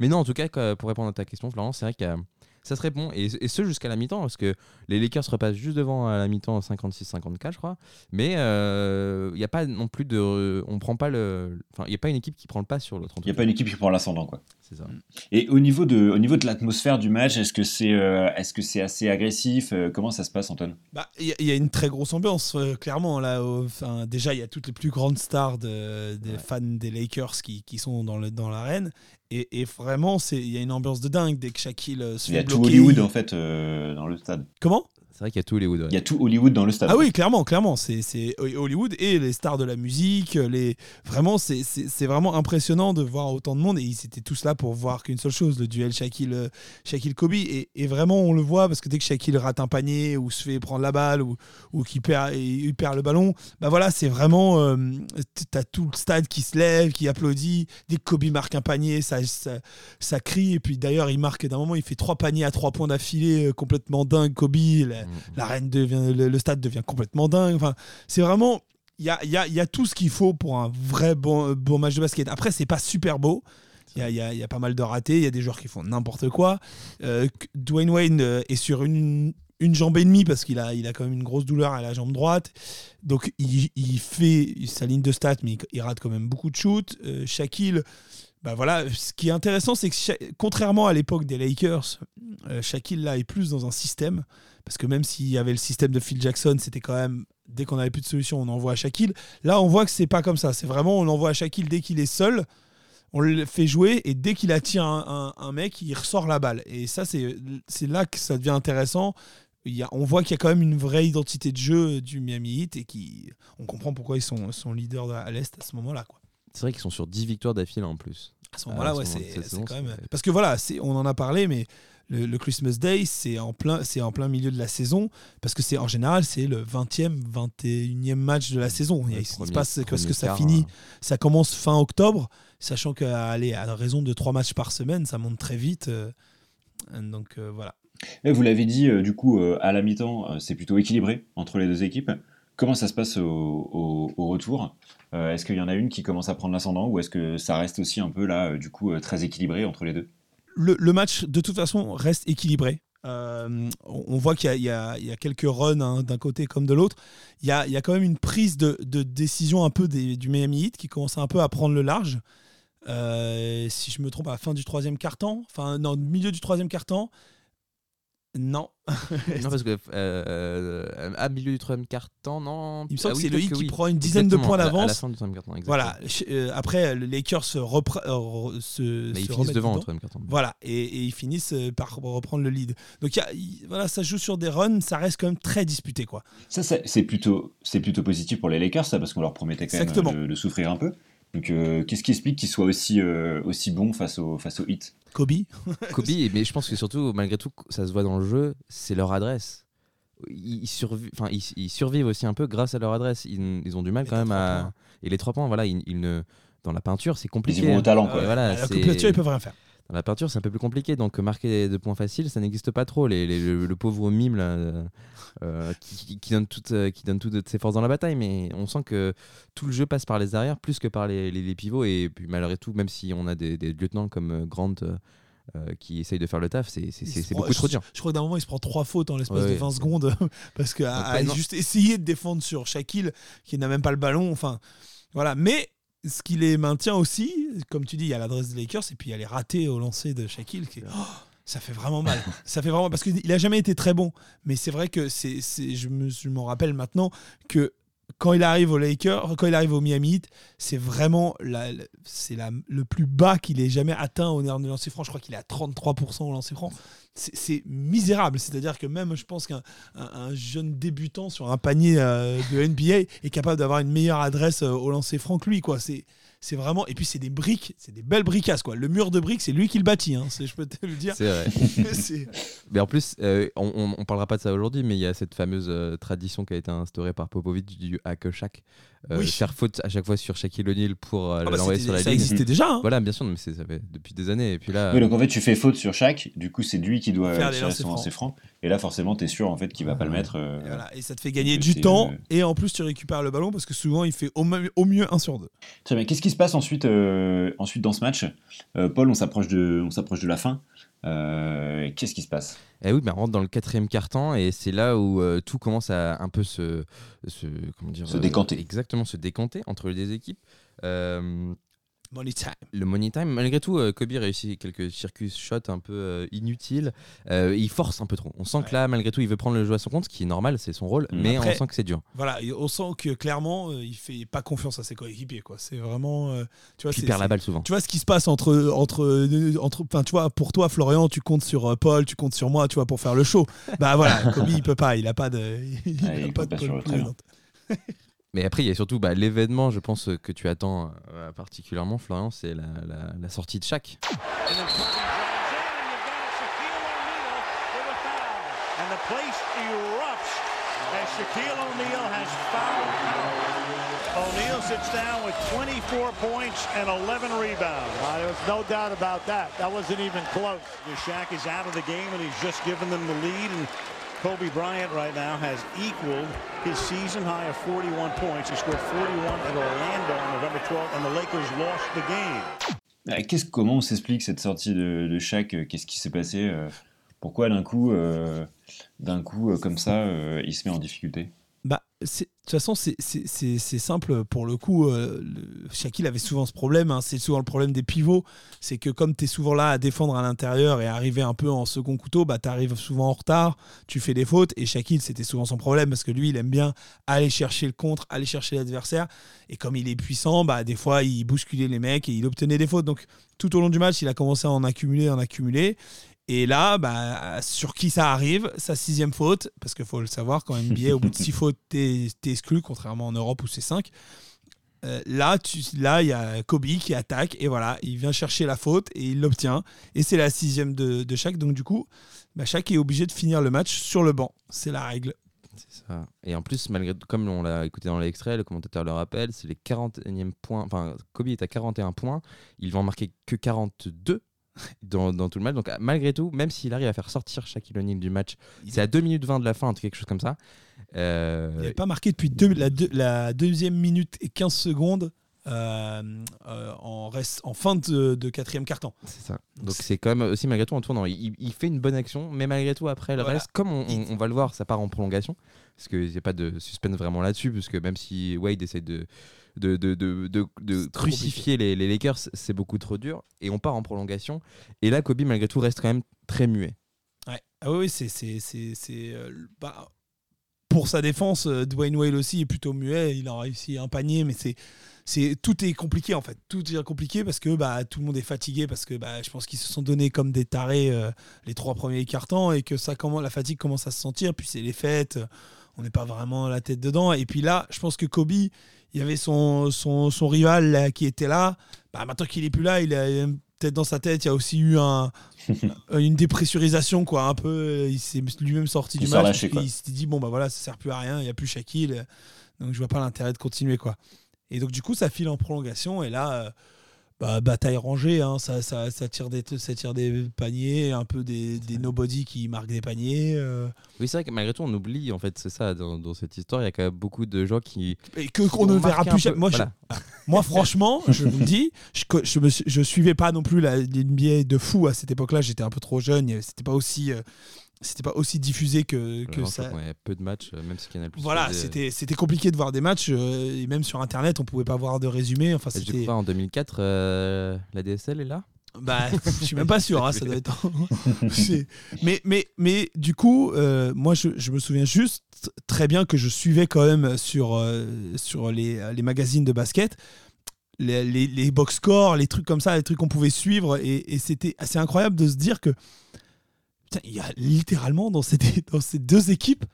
Mais non, en tout cas, pour répondre à ta question, Florence, c'est vrai que euh, ça serait bon. Et, et ce, jusqu'à la mi-temps, parce que les Lakers repassent juste devant à la mi-temps 56-54, je crois. Mais euh, il n'y a pas non plus de. On prend pas le. Enfin, il n'y a pas une équipe qui prend le pas sur l'autre. Il n'y a pas une équipe qui prend l'ascendant, quoi. C'est ça. Et au niveau de, au niveau de l'atmosphère du match, est-ce que c'est euh, est-ce que c'est assez agressif Euh, Comment ça se passe, Antoine? Bah, Il y, a- il y a une très grosse ambiance, euh, clairement. Là, enfin, déjà, il y a toutes les plus grandes stars de- des Ouais. fans des Lakers qui, qui sont dans le- dans l'arène. Et, et vraiment, il y a une ambiance de dingue dès que Shaquille euh, se Il y a fait tout bloquer. Hollywood en fait euh, dans le stade. Comment? Vrai qu'il y a les Hollywood. ouais. Il y a tout Hollywood dans le stade. Ah oui, clairement, clairement. C'est c'est Hollywood et les stars de la musique. Les... Vraiment, c'est- c'est c'est vraiment impressionnant de voir autant de monde. Et ils étaient tous là pour voir qu'une seule chose, le duel Shaquille, Shaquille Kobe. Et, et vraiment, on le voit parce que dès que Shaquille rate un panier ou se fait prendre la balle ou, ou qu'il perd, et il perd le ballon, bah voilà, c'est vraiment. euh, T'as tout le stade qui se lève, qui applaudit. Dès que Kobe marque un panier, ça, ça, ça crie. Et puis d'ailleurs, il marque d'un moment, il fait trois paniers à trois points d'affilée, euh, complètement dingue. Kobe, la-. L'arène devient, le, stade devient complètement dingue. Enfin, c'est vraiment, il y a, y, a, y a tout ce qu'il faut pour un vrai bon, bon match de basket. Après, c'est pas super beau. Il y y a- pas mal de ratés. Il y a des joueurs qui font n'importe quoi. Euh, Dwayne Wayne euh, est sur une, une jambe et demie parce qu'il a, il a quand même une grosse douleur à la jambe droite. Donc, il, il fait sa ligne de stats, mais il, il rate quand même beaucoup de shoots. Euh, Shaquille. Bah voilà, ce qui est intéressant, c'est que contrairement à l'époque des Lakers, euh, Shaquille là est plus dans un système. Parce que même s'il y avait le système de Phil Jackson, c'était quand même, dès qu'on n'avait plus de solution, on envoie à Shaquille. Là, on voit que c'est pas comme ça. C'est vraiment, on envoie à Shaquille dès qu'il est seul, on le fait jouer, et dès qu'il attire un, mec, il ressort la balle. Et ça, c'est là que ça devient intéressant. Il y a, on voit qu'il y a quand même une vraie identité de jeu du Miami Heat, et qui, on comprend pourquoi ils sont, sont leaders de- à l'Est à ce moment-là. quoi. C'est vrai qu'ils sont sur 10 victoires d'affilée en plus. À ce moment-là, ouais, c'est quand même. Parce que voilà, on en a parlé, mais le, le Christmas Day, c'est en plein, c'est en plein milieu de la saison, parce que c'est en général, c'est le 20e, 21e match de la saison. Il, se passe parce que ça quart, finit, hein. ça commence fin octobre, sachant qu'à aller à raison de trois matchs par semaine, ça monte très vite. euh, donc euh, voilà. Et vous l'avez dit, euh, du coup, à la mi-temps, c'est plutôt équilibré entre les deux équipes. Comment ça se passe au, au- au retour? Est-ce qu'il y en a une qui commence à prendre l'ascendant ou est-ce que ça reste aussi un peu là, euh, du coup, euh, très équilibré entre les deux? Le, match, de toute façon, reste équilibré. Euh, on, voit qu'il y, a- quelques runs hein, d'un côté comme de l'autre. Il y a, il y a quand même une prise de, décision un peu du Miami Heat qui commence un peu à prendre le large. Euh, si je me trompe, à la fin du troisième quart-temps, enfin, non, milieu du troisième quart-temps, non. Non, parce que euh, à milieu du troisième quart-temps, non. Il me semble Ah que oui, c'est le Heat qui oui. prend une dizaine de points d'avance. fin du troisième quart-temps, exactement. Voilà. Euh, après, les Lakers se, repre- euh, se, Mais se ils finissent devant troisième quart-temps. Voilà, et, et ils finissent euh, par reprendre le lead. Donc y a- il- voilà, ça joue sur des runs, ça reste quand même très disputé. quoi. Ça, ça, c'est plutôt, c'est plutôt positif pour les Lakers, ça, parce qu'on leur promettait quand Exactement. même de, de souffrir un peu. Donc, euh, qu'est-ce qui explique qu'ils soient aussi, euh, aussi bons face au, face au hit Kobe, Kobe, mais je pense que surtout, malgré tout, ça se voit dans le jeu, c'est leur adresse. Ils, ils survi- enfin, ils, ils survivent aussi un peu grâce à leur adresse. Ils, ils ont du mal Et quand même à. points. Et les trois points, voilà, ils, ils ne. Dans la peinture, c'est Ils compliqué. y vont au hein. talent, Ah quoi. ouais, voilà, à la couverture, ils peuvent rien faire. Dans la peinture, c'est un peu plus compliqué. Donc, marquer des points faciles, ça n'existe pas trop. Les, les- le, le pauvre mime là, euh, euh, qui, donne toute, euh, qui donne toutes ses forces dans la bataille. Mais on sent que tout le jeu passe par les arrières plus que par les, pivots. Et puis, malgré tout, même si on a des, des lieutenants comme Grant euh, qui essayent de faire le taf, c'est beaucoup trop dur. Je crois que d'un moment, il se prend trois fautes en l'espace Ouais, de ouais. 20 secondes parce que à, à juste essayer de défendre sur Shaquille qui n'a même pas le ballon. Enfin, voilà. Mais ce qui les maintient aussi, comme tu dis, il y a l'adresse des Lakers et puis il y a les ratés au lancer de Shaquille qui Oh, ça fait vraiment mal. ça fait vraiment parce qu'il a jamais été très bon. Mais c'est vrai que c'est, c'est- je me, je m'en rappelle maintenant que quand il arrive au Lakers, quand il arrive au Miami Heat, c'est vraiment c'est le plus bas qu'il ait jamais atteint au lancer franc. Je crois qu'il est à 33% au lancer franc. C'est, misérable. C'est-à-dire que même, je pense qu'un un, un jeune débutant sur un panier euh, de NBA est capable d'avoir une meilleure adresse euh, au lancer franc que lui. Quoi. C'est, c'est vraiment. Et puis, c'est des briques, c'est des belles bricasses. Quoi. Le mur de briques, c'est lui qui le bâtit. hein. Je peux te le dire. C'est vrai. Mais en plus, euh, on, on, on parlera pas de ça aujourd'hui, mais il y a cette fameuse euh, tradition qui a été instaurée par Popovic du hack Shaq. Euh, Oui. Faire faute à chaque fois sur Shaquille O'Neal pour euh, Ah bah, l'envoyer sur la ça ligne. existait déjà. hein. Voilà, bien sûr, mais ça fait depuis des années. Et puis là, Oui, donc en fait, tu fais faute sur chaque, du coup, c'est lui qui doit Faire tirer lancers son francs. lancer franc. Et là, forcément, tu es sûr en fait qu'il va pas le mettre. euh, Et, voilà. Et ça te fait gagner du temps. euh, Et en plus, tu récupères le ballon parce que souvent, il fait au, mieux 1 sur 2. Très bien. Qu'est-ce qui se passe ensuite, euh, ensuite dans ce match? Euh, Paul, on s'approche de, on s'approche de la fin. Euh, Qu'est-ce qui se passe? Eh oui, on rentre dans le quatrième quart-temps et c'est là où euh, tout commence à un peu se, se, comment dire, Se décanter. Exactement, se décanter entre les deux équipes. Euh, Money time. le money time, malgré tout, euh, Kobe réussit quelques circus shots un peu euh, inutiles. Euh, il force un peu trop. On sent Ouais. que là, malgré tout, il veut prendre le jeu à son compte, ce qui est normal, c'est son rôle, Mm. mais Après- on sent que c'est dur. Voilà, on sent que clairement, il fait pas confiance à ses coéquipiers. quoi. C'est vraiment. euh, tu vois, il c'est- perd la balle souvent. Tu vois ce qui se passe entre entre entre enfin tu vois pour toi Florian tu comptes sur Paul tu comptes sur moi tu vois pour faire le show bah voilà Kobe il peut pas il a pas de il, Ah, a il pas de Mais après, il y a surtout bah, l'événement, je pense, euh, que tu attends euh, particulièrement, Florian, c'est la, la- la sortie de Shaq. And then Kobe drives in, and you've got Shaquille O'Neal with a foul. And the place erupts as Shaquille O'Neal has fouled out. O'Neal sits down with 24 points and 11 rebounds. Uh, there was no doubt about that. That wasn't even close. Shaq is out of the game, and he's just given them the lead. And Kobe Bryant right now has equaled his season high of 41 points. He scored 41 at Orlando on November 12th, and the Lakers lost the game. Euh, qu'est-ce, Comment on s'explique cette sortie de, de Shaq? Euh, Qu'est-ce qui s'est passé Euh, Pourquoi d'un coup, euh, d'un coup euh, comme ça, euh, il se met en difficulté? De toute façon c'est- simple pour le coup euh, avait souvent ce problème hein, c'est souvent le problème des pivots c'est que comme tu es souvent là à défendre à l'intérieur et arriver un peu en second couteau bah tu arrives souvent en retard tu fais des fautes et Shaquille c'était souvent son problème parce que lui il aime bien aller chercher le contre aller chercher l'adversaire et comme il est puissant bah des fois il bousculait les mecs et il obtenait des fautes. Donc tout au long du match il a commencé à en accumuler en accumuler et là, bah, sur qui ça arrive Sa sixième faute, parce qu'il faut le savoir, quand NBA, au bout de six fautes, t'es exclu, contrairement en Europe où c'est cinq. Euh, là, il y a Kobe qui attaque, et voilà, il vient chercher la faute, et il l'obtient. Et c'est la sixième de, de chaque. Donc, du coup, bah, chaque est obligé de finir le match sur le banc. C'est la règle. C'est ça. Et en plus, malgré comme on l'a écouté dans l'extrait, le commentateur le rappelle, c'est les 41e points. Enfin, Kobe est à 41 points. Il va en marquer que 42 dans, dans tout le match. Donc, malgré tout, même s'il arrive à faire sortir Shaquille O'Neal du match, c'est à 2 minutes 20 de la fin, quelque chose comme ça. Euh, Il n'avait pas marqué depuis deux- la, deux- la deuxième minute et 15 secondes. euh, euh, en, reste, en fin de, de quatrième carton. C'est ça. Donc c'est quand même aussi malgré tout en tournant. Il, il fait une bonne action, mais malgré tout après le Voilà. reste, comme on, on- on va le voir, ça part en prolongation. Parce qu'il n'y a pas de suspense vraiment là-dessus, puisque même si Wade essaie de, de, crucifier les, les Lakers, c'est beaucoup trop dur. Et on part en prolongation. Et là, Kobe malgré tout reste quand même très muet. Ouais. Ah oui, c'est euh, bah, pour sa défense, euh, Dwayne Wade aussi est plutôt muet. Il a réussi un panier, mais c'est c'est tout est compliqué en fait. Tout est compliqué parce que bah tout le monde est fatigué parce que bah je pense qu'ils se sont donnés comme des tarés euh, les trois premiers cartons et que ça comment la fatigue commence à se sentir. Puis c'est les fêtes, on n'est pas vraiment la tête dedans. Et puis là, je pense que Kobe, il y avait son son, son rival là, qui était là. Bah maintenant qu'il est plus là, il a peut-être dans sa tête, il y a aussi eu un une dépressurisation quoi un peu il s'est lui-même sorti Il du match quoi. qu'il s'est dit bon bah voilà ça sert plus à rien il y a plus Shaquille donc je vois pas l'intérêt de continuer quoi et donc du coup ça file en prolongation et là euh, bah, bataille rangée hein, ça, ça, ça tire des ça tire des paniers un peu des, des nobody qui marquent des paniers euh, Oui, c'est vrai que malgré tout, on oublie, en fait, c'est ça, dans, dans cette histoire, il y a quand même beaucoup de gens qui. et que qu'on ne verra plus jamais. moi, je- moi franchement je vous le dis je, je, me je suivais pas non plus la NBA de fou à cette époque là j'étais un peu trop jeune c'était pas aussi euh, c'était pas aussi diffusé que, je ça crois qu'on avait peu de matchs, euh, même si Canal Plus. Voilà, faisait- c'était c'était compliqué de voir des matchs euh, et même sur internet on pouvait pas voir de résumé. Enfin c'était coup, en 2004, euh, la DSL est là? Bah je suis même pas sûr hein, ça doit être mais mais mais du coup euh, moi je, je me souviens juste très bien que je suivais quand même sur euh, sur les, les magazines de basket les, les, les box scores, les trucs comme ça, les trucs qu'on pouvait suivre et, et c'était assez incroyable de se dire que il y a littéralement dans ces, dans ces deux équipes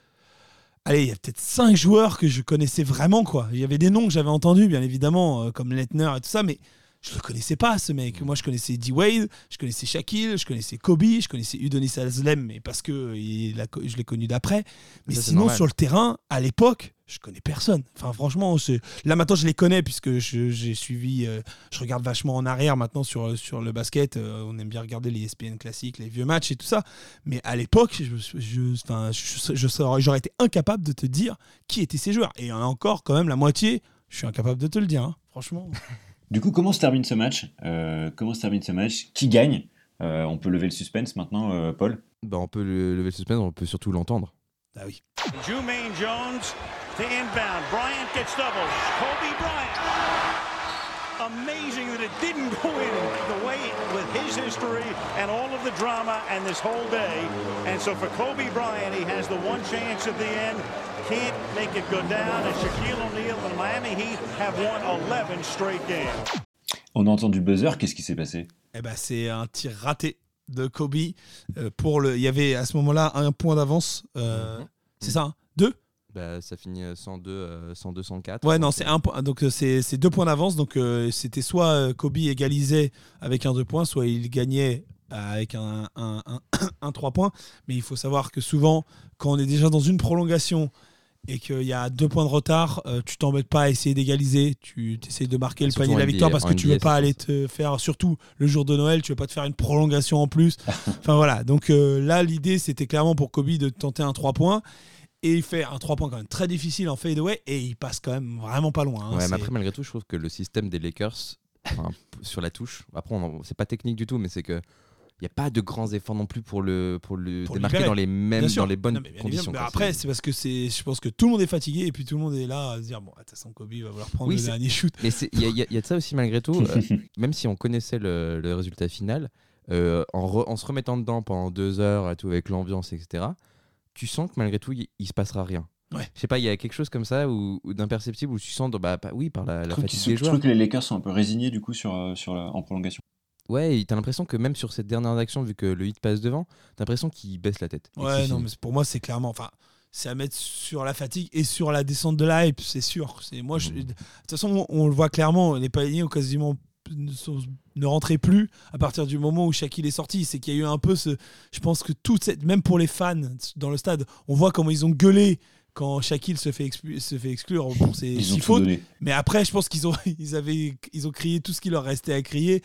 Allez, il y a peut-être cinq joueurs que je connaissais vraiment, quoi. Il y avait des noms que j'avais entendus, bien évidemment, euh, comme Leitner et tout ça, mais je le connaissais pas, ce mec. Moi, je connaissais D. Wade, je connaissais Shaquille, je connaissais Kobe, je connaissais Udonis Haslem, mais parce que il a- je l'ai connu d'après. Mais Ça, sinon, sur le terrain, à l'époque, je connais personne. Enfin, franchement, là maintenant, je les connais puisque j'ai suivi, euh, je regarde vachement en arrière maintenant sur, sur le basket. Euh, on aime bien regarder les ESPN classiques, les vieux matchs et tout ça. Mais à l'époque, je, je, enfin, je- je j'aurais été incapable de te dire qui étaient ces joueurs. Et il y en a encore quand même la moitié, je suis incapable de te le dire, hein. franchement. Du coup, comment se termine ce match? Euh, Comment se termine ce match? Qui gagne? Euh, On peut lever le suspense maintenant, euh, Paul? Bah, On peut le- lever le suspense, on peut surtout l'entendre. Ah oui. Jumaine Jones to inbound. Bryant gets doubles. Kobe Bryant. Amazing that it didn't go in the way with his history and all of the drama and this whole day. And so for Kobe Bryant, he has the one chance at the end. Can't make it go down. And Shaquille O'Neal and the Miami Heat have won 11 straight games. On a entendu buzzer, qu'est-ce qui s'est passé? Eh ben, c'est un tir raté de Kobe. euh, pour le... Il y avait à ce moment-là un point d'avance. euh, Mhm. C'est ça hein? Deux? Bah, ça finit euh, 102, euh, 102 104. Ouais, non, c'est euh, un point. Donc euh, c'est deux points d'avance. Donc euh, c'était soit Kobe égalisait avec un deux points, soit il gagnait avec un, un, un, un trois points. Mais il faut savoir que souvent, quand on est déjà dans une prolongation et qu'il y a deux points de retard, euh, tu t'embêtes pas à essayer d'égaliser. Tu essayes de marquer le panier de la victoire parce que tu veux pas aller te faire, surtout le jour de Noël, tu veux pas te faire une prolongation en plus. enfin voilà. Donc euh, là, l'idée c'était clairement pour Kobe de tenter un trois points. Et il fait un 3 points quand même très difficile en fadeaway et il passe quand même vraiment pas loin. hein. Ouais, mais après, malgré tout, je trouve que le système des Lakers, enfin, sur la touche, après, on- c'est pas technique du tout, mais c'est que. Il n'y a pas de grands efforts non plus pour le, pour le Pour démarquer libérer. dans les, mêmes, dans les bonnes Non, mais bien conditions. Mais après, C'est- parce que c'est, je pense que tout le monde est fatigué et puis tout le monde est là à se dire bon, de toute façon, Kobe va vouloir prendre Oui, le c'est- dernier shoot. Mais il y, a- il y y a de ça aussi malgré tout, euh, même si on connaissait le, le résultat final, euh, en, re- en se remettant dedans pendant deux heures, et tout avec l'ambiance, etc., tu sens que malgré tout, il, il se passera rien. Ouais. Je sais pas, il y a quelque chose comme ça ou, d'imperceptible où tu sens, bah, bah, oui, par la, fatigue des je joueurs. trouve que les Lakers sont un peu résignés du coup sur, euh, sur la- en prolongation. Ouais, et t'as l'impression que même sur cette dernière action, vu que le hit passe devant, t'as l'impression qu'il baisse la tête. Ouais, non, mais pour moi, c'est clairement, enfin, c'est à mettre sur la fatigue et sur la descente de la hype, c'est sûr. C'est moi, je- Mhm. de toute façon, on, on le voit clairement, les paniers ont quasiment ne, rentraient plus à partir du moment où Shaquille est sorti. C'est qu'il y a eu un peu ce, je pense que toute cette, même pour les fans dans le stade, on voit comment ils ont gueulé quand Shaquille se fait, se fait exclure pour ses six fautes. Mais après, je pense qu'ils ont, ils avaient, ils ont crié tout ce qui leur restait à crier.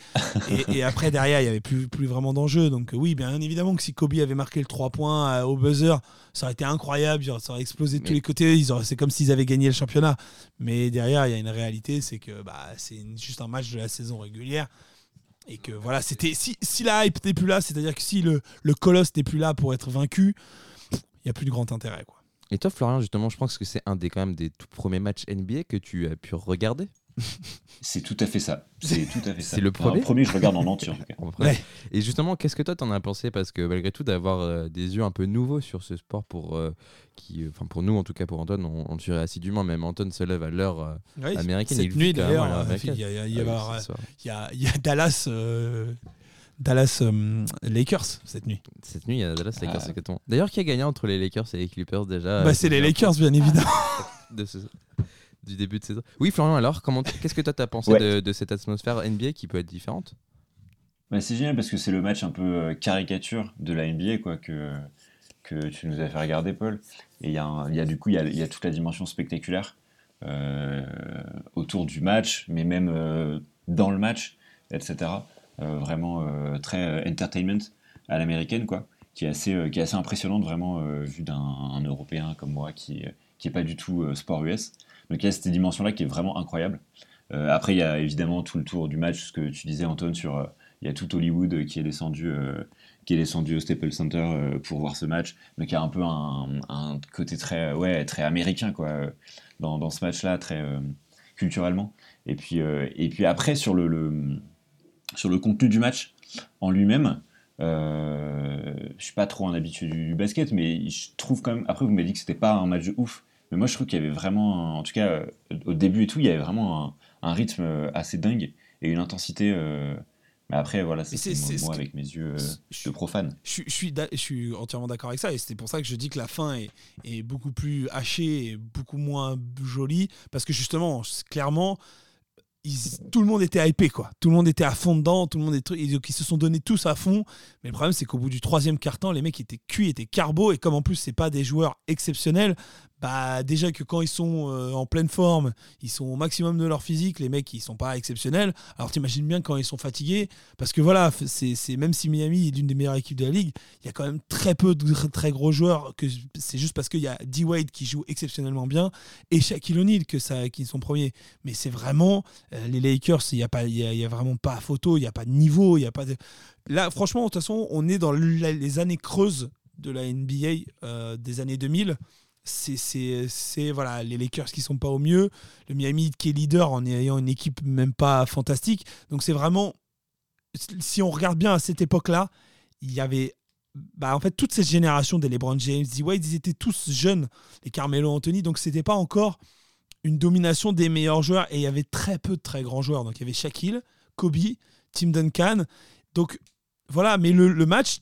Et, et après, derrière, il n'y avait plus, plus vraiment d'enjeu. Donc, euh, oui, bien évidemment que si Kobe avait marqué le 3 points euh, au buzzer, ça aurait été incroyable. genre, ça aurait explosé de tous les côtés. Ils C'est comme s'ils avaient gagné le championnat. Mais derrière, il y a une réalité c'est que bah, c'est juste un match de la saison régulière. Et que voilà, c'était si, si la hype n'est plus là, c'est-à-dire que si le, le colosse n'est plus là pour être vaincu, il n'y a plus de grand intérêt. Quoi. Et toi, Florian, justement, je pense que c'est un des quand même des tout premiers matchs NBA que tu as pu regarder. C'est tout à fait ça. C'est tout à fait ça. C'est le premier Le premier, je regarde en entier en tout cas. en vrai. Ouais. Et justement, qu'est-ce que toi t'en as pensé? Parce que malgré tout, d'avoir euh, des yeux un peu nouveaux sur ce sport pour euh, qui, euh, enfin pour nous en tout cas pour Anton, on, on le suit assidûment. Même Anton se lève à l'heure euh, Ouais, américaine. Cette il nuit, d'ailleurs, il y a, Dallas, euh, Dallas euh, Lakers cette nuit. Cette nuit, il y a Dallas Lakers Ah. exactement. D'ailleurs, qui a gagné entre les Lakers et les Clippers déjà bah, euh, c'est les déjà Lakers, bien évidemment. de ce- du début de saison. Oui, Florian, alors, comment, qu'est-ce que toi t'as pensé Ouais. de, de cette atmosphère NBA qui peut être différente? Bah, c'est génial parce que c'est le match un peu euh, caricature de la NBA quoi, que, que tu nous as fait regarder, Paul. Et il y, a un- y a du coup il y a, il y a toute la dimension spectaculaire euh, autour du match, mais même euh, dans le match, etc. Euh, vraiment euh, très euh, entertainment à l'américaine, quoi, qui est assez, qui est assez impressionnante vraiment vu d'un un Européen comme moi qui, qui pas du tout sport US. Donc il y a cette dimension-là qui est vraiment incroyable. Après, il y a évidemment tout le tour du match, ce que tu disais, Anton, sur il y a tout Hollywood qui est descendu, qui est descendu au Staples Center pour voir ce match. Il y a un peu un, côté très, ouais, très américain quoi, dans, dans ce match-là, très culturellement. Et puis, et puis après, sur le- sur le contenu du match en lui-même, euh, je suis pas trop un habitué du, basket, mais je trouve quand même. Après, vous m'avez dit que c'était pas un match de ouf, mais moi je trouve qu'il y avait vraiment, en tout cas euh, au début et tout, il y avait vraiment un, un rythme euh, assez dingue et une intensité. euh, Mais après, voilà, c'est c'est- c'est c'est ce moi avec mes yeux euh, je- de profane. je, suis- je suis, d'a- je suis entièrement d'accord avec ça et c'est pour ça que je dis que la fin est, est beaucoup plus hachée et beaucoup moins jolie parce que justement, clairement, tout le monde était hypé quoi. Tout le monde était à fond dedans, tout le monde était, ils se sont donnés tous à fond. Mais le problème c'est qu'au bout du troisième quart-temps, les mecs étaient cuits, étaient carbo et comme en plus c'est pas des joueurs exceptionnels, bah déjà que quand ils sont euh, en pleine forme, ils sont au maximum de leur physique, les mecs ils sont pas exceptionnels. Alors t'imagines bien quand ils sont fatigués, parce que voilà, c'est même si Miami est l'une des meilleures équipes de la ligue, il y a quand même très peu de tr- très gros joueurs. que C'est juste parce qu'il y a D Wade qui joue exceptionnellement bien et Shaquille O'Neal que ça, qui sont premiers. Mais c'est vraiment euh, les Lakers, il n'y a pas, il y a, y vraiment pas photo, il n'y a pas de niveau, il y a pas de. Là, franchement, de toute façon, on est dans les années creuses de la NBA euh, des années 2000. C'est, voilà, les Lakers qui sont pas au mieux, le Miami qui est leader en ayant une équipe même pas fantastique. Donc c'est vraiment, si on regarde bien à cette époque-là, il y avait bah, en fait toute cette génération des LeBron James, D Wade, ils étaient tous jeunes, les Carmelo Anthony, donc c'était pas encore une domination des meilleurs joueurs et il y avait très peu de très grands joueurs. Donc il y avait Shaquille, Kobe, Tim Duncan. Donc voilà, mais le, le match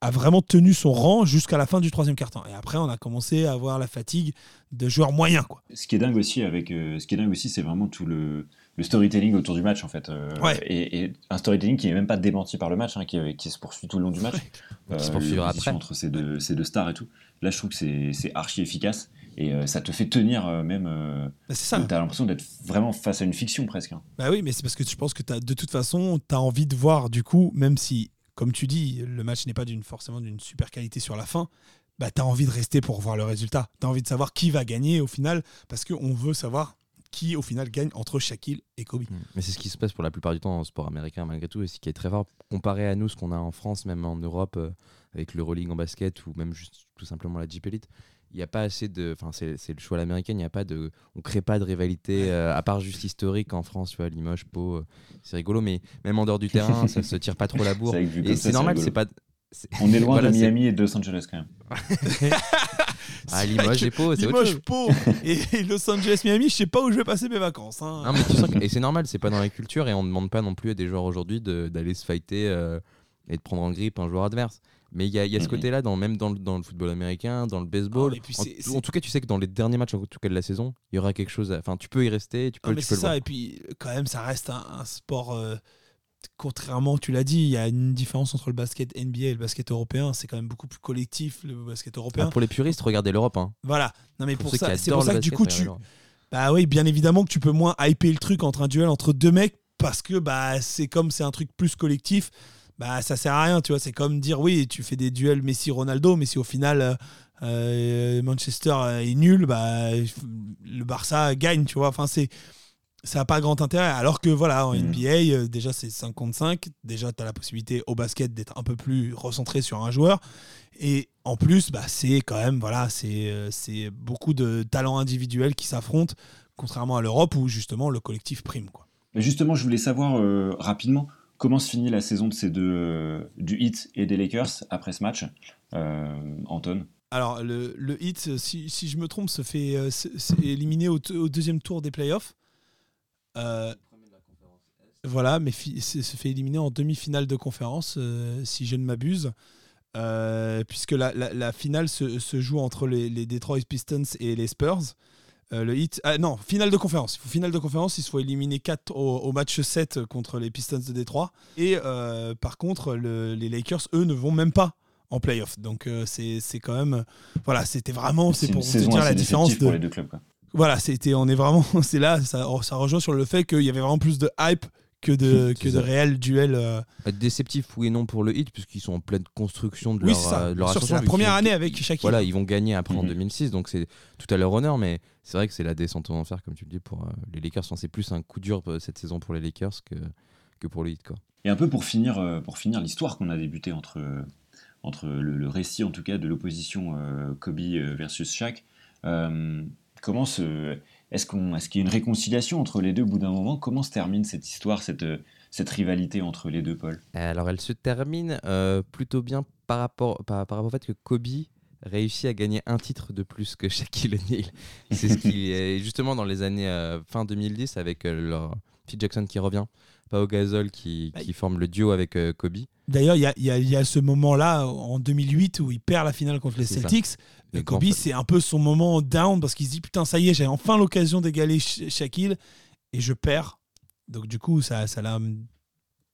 a vraiment tenu son rang jusqu'à la fin du troisième quart-temps. Et après, on a commencé à avoir la fatigue de joueurs moyens. Quoi. Ce qui est dingue aussi avec, euh, ce qui est dingue aussi, c'est vraiment tout le, le storytelling autour du match en fait. euh, Ouais. et, et un storytelling qui n'est même pas démenti par le match, hein, qui, qui se poursuit tout le long du match. Qui se poursuivra après. entre ces deux, ces deux stars et tout. Là, je trouve que c'est c'est archi efficace et euh, ça te fait tenir euh, même. euh, Bah, c'est ça. tu as l'impression d'être vraiment face à une fiction presque. hein. Bah oui, mais c'est parce que je pense que as, de toute façon, tu as envie de voir, du coup, même si, comme tu dis, le match n'est pas d'une forcément d'une super qualité sur la fin, bah, tu as envie de rester pour voir le résultat. Tu as envie de savoir qui va gagner au final, parce qu'on veut savoir qui, au final, gagne entre Shaquille et Kobe. Mm. Mais c'est ce qui se passe pour la plupart du temps en sport américain, malgré tout, et ce qui est très fort comparé à nous, ce qu'on a en France, même en Europe, euh, avec l'Euroleague en basket ou même juste tout simplement la Jeep Elite. Il n'y a pas assez de. Enfin, c'est c'est le choix à l'américaine, il n'y a pas de. On crée pas de rivalité, euh, à part juste historique en France, tu vois, Limoges, Pau, euh, c'est rigolo, mais même en dehors du terrain, ça se tire pas trop la bourre. Et c'est normal, c'est pas. On est loin Voilà, de Miami et de Los Angeles quand même. Ah, Limoges et Pau, c'est autre Limoges. Pau et Los Angeles, Miami, je sais pas où je vais passer mes vacances. hein. Non, mais tu sens que- et c'est normal, c'est pas dans la culture et on ne demande pas non plus à des joueurs aujourd'hui de- d'aller se fighter euh, et de prendre en grippe un joueur adverse. Mais il y a, il y a ce Mhm. côté-là, dans, même dans le, dans le football américain, dans le baseball. Ah, en, tout- c'est- en tout cas, tu sais que dans les derniers matchs, en tout cas de la saison, il y aura quelque chose. Enfin, tu peux y rester, tu peux, Non, mais c'est voir. ça, et puis quand même, ça reste un, un sport euh, contrairement, tu l'as dit, il y a une différence entre le basket NBA et le basket européen. C'est quand même beaucoup plus collectif le basket européen. Ah, pour les puristes, regardez l'Europe. Hein. Voilà. Non mais pour, ça, c'est pour ça que du coup tu, bah oui, bien évidemment que tu peux moins hyper le truc entre un duel entre deux mecs parce que bah c'est comme c'est un truc plus collectif. Bah ça sert à rien, tu vois. C'est comme dire oui, tu fais des duels Messi-Ronaldo, mais si au final euh, euh, Manchester est nul, bah le Barça gagne, tu vois. Enfin c'est ça n'a pas grand intérêt. Alors que voilà, en Mhm. NBA, euh, déjà c'est 55. Déjà, tu as la possibilité au basket d'être un peu plus recentré sur un joueur. Et en plus, bah, c'est quand même, voilà, c'est euh, c'est beaucoup de talents individuels qui s'affrontent, contrairement à l'Europe où justement le collectif prime. Quoi. Mais justement, je voulais savoir euh, rapidement comment se finit la saison de ces deux, euh, du Heat et des Lakers après ce match. Euh, Anton? Alors, le, le hit, si, je me trompe, se fait euh, éliminer au, deuxième tour des playoffs. Voilà, mais se fait éliminer en demi-finale de conférence, si je ne m'abuse. Puisque la, finale se, joue entre les Detroit Pistons et les Spurs. Euh, le hit, ah, non, finale de conférence. Il faut finale de conférence, ils se font éliminer 4 au, au match 7 contre les Pistons de Détroit. Et euh, par contre, le- les Lakers, eux, ne vont même pas en playoff. Donc euh, c'est quand même. Voilà, c'était vraiment. C'est pour saison dire la différence déceptive pour les de. deux clubs. quoi. Voilà, c'était. On est vraiment. C'est là, ça, ça rejoint sur le fait qu'il y avait vraiment plus de hype que de, que de réels duels. euh. Déceptif, oui et non pour le hit, puisqu'ils sont en pleine construction de Oui, leur, c'est ça. euh, de leur ascension, c'est la vu première ont- année avec Shaquille. Voilà, ils vont gagner après en Mhm. 2006, donc c'est tout à leur honneur, mais c'est vrai que c'est la descente aux enfers, comme tu le dis, pour euh, les Lakers. Enfin, c'est plus un coup dur euh, cette saison pour les Lakers que, que pour le hit. Quoi. Et un peu pour finir, euh, pour finir l'histoire qu'on a débutée entre, euh, entre le, le récit, en tout cas, de l'opposition euh, Kobe euh, versus Shaq, euh, comment se. Est-ce qu'on, est-ce qu'il y a une réconciliation entre les deux au bout d'un moment? Comment se termine cette histoire, cette, euh, cette rivalité entre les deux, Paul? Alors, elle se termine euh, plutôt bien par rapport, par, par rapport au fait que Kobe réussit à gagner un titre de plus que Shaquille O'Neal. C'est ce qui est justement dans les années euh, fin 2010 avec euh, leur Phil Jackson qui revient, Pau Gasol qui, qui forme le duo avec euh, Kobe. D'ailleurs, il y y a- il y a ce moment-là en 2008 où il perd la finale contre les. Celtics. Et Kobe, c'est un peu son moment down parce qu'il se dit Putain, ça y est, j'ai enfin l'occasion d'égaler Sha- Shaquille et je perds. Donc, du coup, ça ça l'a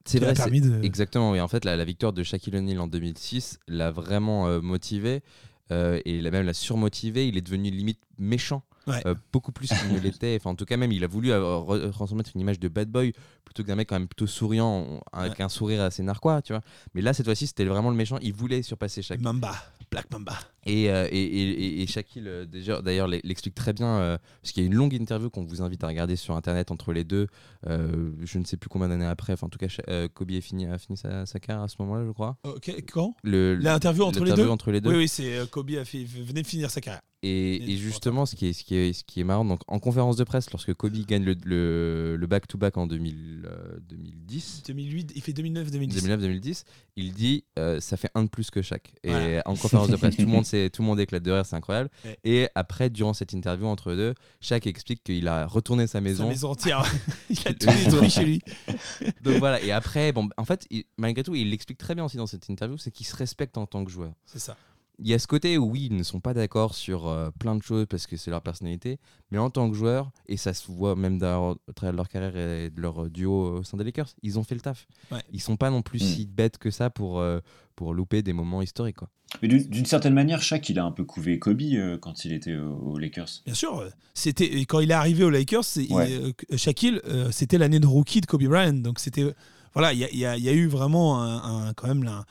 C'est vrai, permis de. Exactement, oui. En fait, la, la victoire de Shaquille O'Neal en 2006 l'a vraiment euh, motivé euh, et l'a même l'a surmotivé. Il est devenu limite méchant, Ouais. euh, beaucoup plus qu'il ne l'était. Enfin, en tout cas, même, il a voulu euh, re- transmettre une image de bad boy plutôt que d'un mec quand même plutôt souriant, avec un sourire assez narquois, tu vois. Mais là, cette fois-ci, c'était vraiment le méchant. Il voulait surpasser Shaquille. Mamba, Black Mamba. Et, euh, et, et, et- Shaquille, euh, déjà- d'ailleurs, l'e- l'explique très bien, euh, parce qu'il y a une longue interview qu'on vous invite à regarder sur Internet entre les deux. je ne sais plus combien d'années après. Enfin, en tout cas, Kobe a fini, a fini sa, sa carrière à ce moment-là, je crois. Ok, quand? Le- L'interview entre les deux? entre les deux. Oui, oui, c'est Kobe a fait, venait de finir sa carrière. Et, justement, ce qui, est, ce, qui est, ce qui est marrant, donc, en conférence de presse, lorsque Kobe gagne le, back-to-back en 2000, euh, 2010, 2008, il fait 2009-2010. 2009-2010, il dit euh, ça fait un de plus que chaque. Et Voilà. en conférence de presse, tout le monde tout le monde éclate de rire, c'est incroyable. Ouais. Et après, durant cette interview entre eux deux, chaque explique qu'il a retourné sa Sa maison. maison entière. il a tout détruit chez lui. Donc voilà. Et après, bon, en fait, il- malgré tout, il l'explique très bien aussi dans cette interview, c'est qu'il se respecte en tant que joueur. C'est ça. Il y a ce côté où oui, ils ne sont pas d'accord sur euh, plein de choses parce que c'est leur personnalité, mais en tant que joueur, et ça se voit même dans- leur carrière et de leur duo au sein des Lakers, ils ont fait le taf. Ouais. Ils sont pas non plus Mm. si bêtes que ça pour, euh, pour louper des moments historiques. Quoi. Mais d'une certaine manière, Shaq, il a un peu couvé Kobe euh, quand il était au- aux Lakers. Bien sûr, euh, c'était quand il est arrivé aux Lakers, il- Ouais. euh, Shaquille, euh, c'était l'année de rookie de Kobe Bryant, donc c'était voilà, il y a, il y a- il y a eu vraiment un, un- quand même un-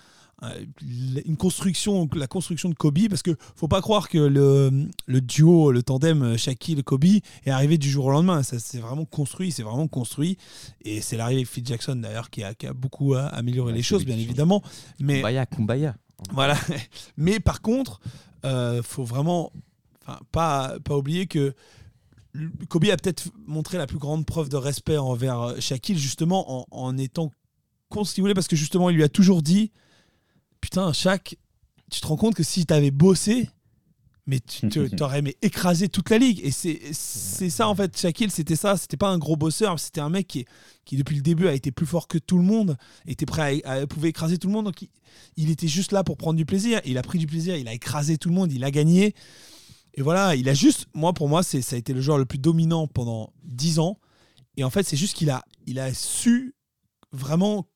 une construction, la construction de Kobe, parce que faut pas croire que le, le duo, le tandem Shaquille-Kobe est arrivé du jour au lendemain. Ça s'est vraiment construit, c'est vraiment construit, et c'est l'arrivée de Phil Jackson d'ailleurs qui a, qui a beaucoup euh, amélioré Ouais, les choses, bien évidemment. Mais Kumbaya, Kumbaya. voilà. Mais par contre, euh, faut vraiment enfin, pas, pas oublier que Kobe a peut-être montré la plus grande preuve de respect envers euh, Shaquille, justement en, en étant si vous voulez, parce que justement, il lui a toujours dit Putain, Shaq, tu te rends compte que si t'avais bossé, mais tu t'aurais mais écrasé toute la ligue. Et c'est ça, en fait, Shaquille, c'était ça. C'était pas un gros bosseur, c'était un mec qui, qui, depuis le début, a été plus fort que tout le monde, était prêt à, à- pouvait écraser tout le monde. Donc, il, il était juste là pour prendre du plaisir. Il a pris du plaisir, il a écrasé tout le monde, il a gagné. Et voilà, il a juste, moi pour moi, c'est ça a été le joueur le plus dominant pendant 10 ans. Et en fait, c'est juste qu'il a, il a su vraiment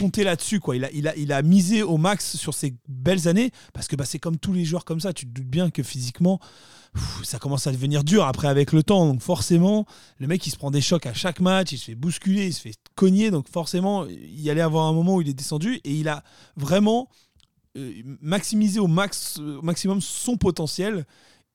compté là-dessus. quoi. Il a, il, a, il a misé au max sur ces belles années parce que bah, c'est comme tous les joueurs comme ça. Tu te doutes bien que physiquement, ça commence à devenir dur après avec le temps. Donc forcément, le mec il se prend des chocs à chaque match, il se fait bousculer, il se fait cogner. Donc forcément, il allait avoir un moment où il est descendu et il a vraiment euh, maximisé au, max, au maximum son potentiel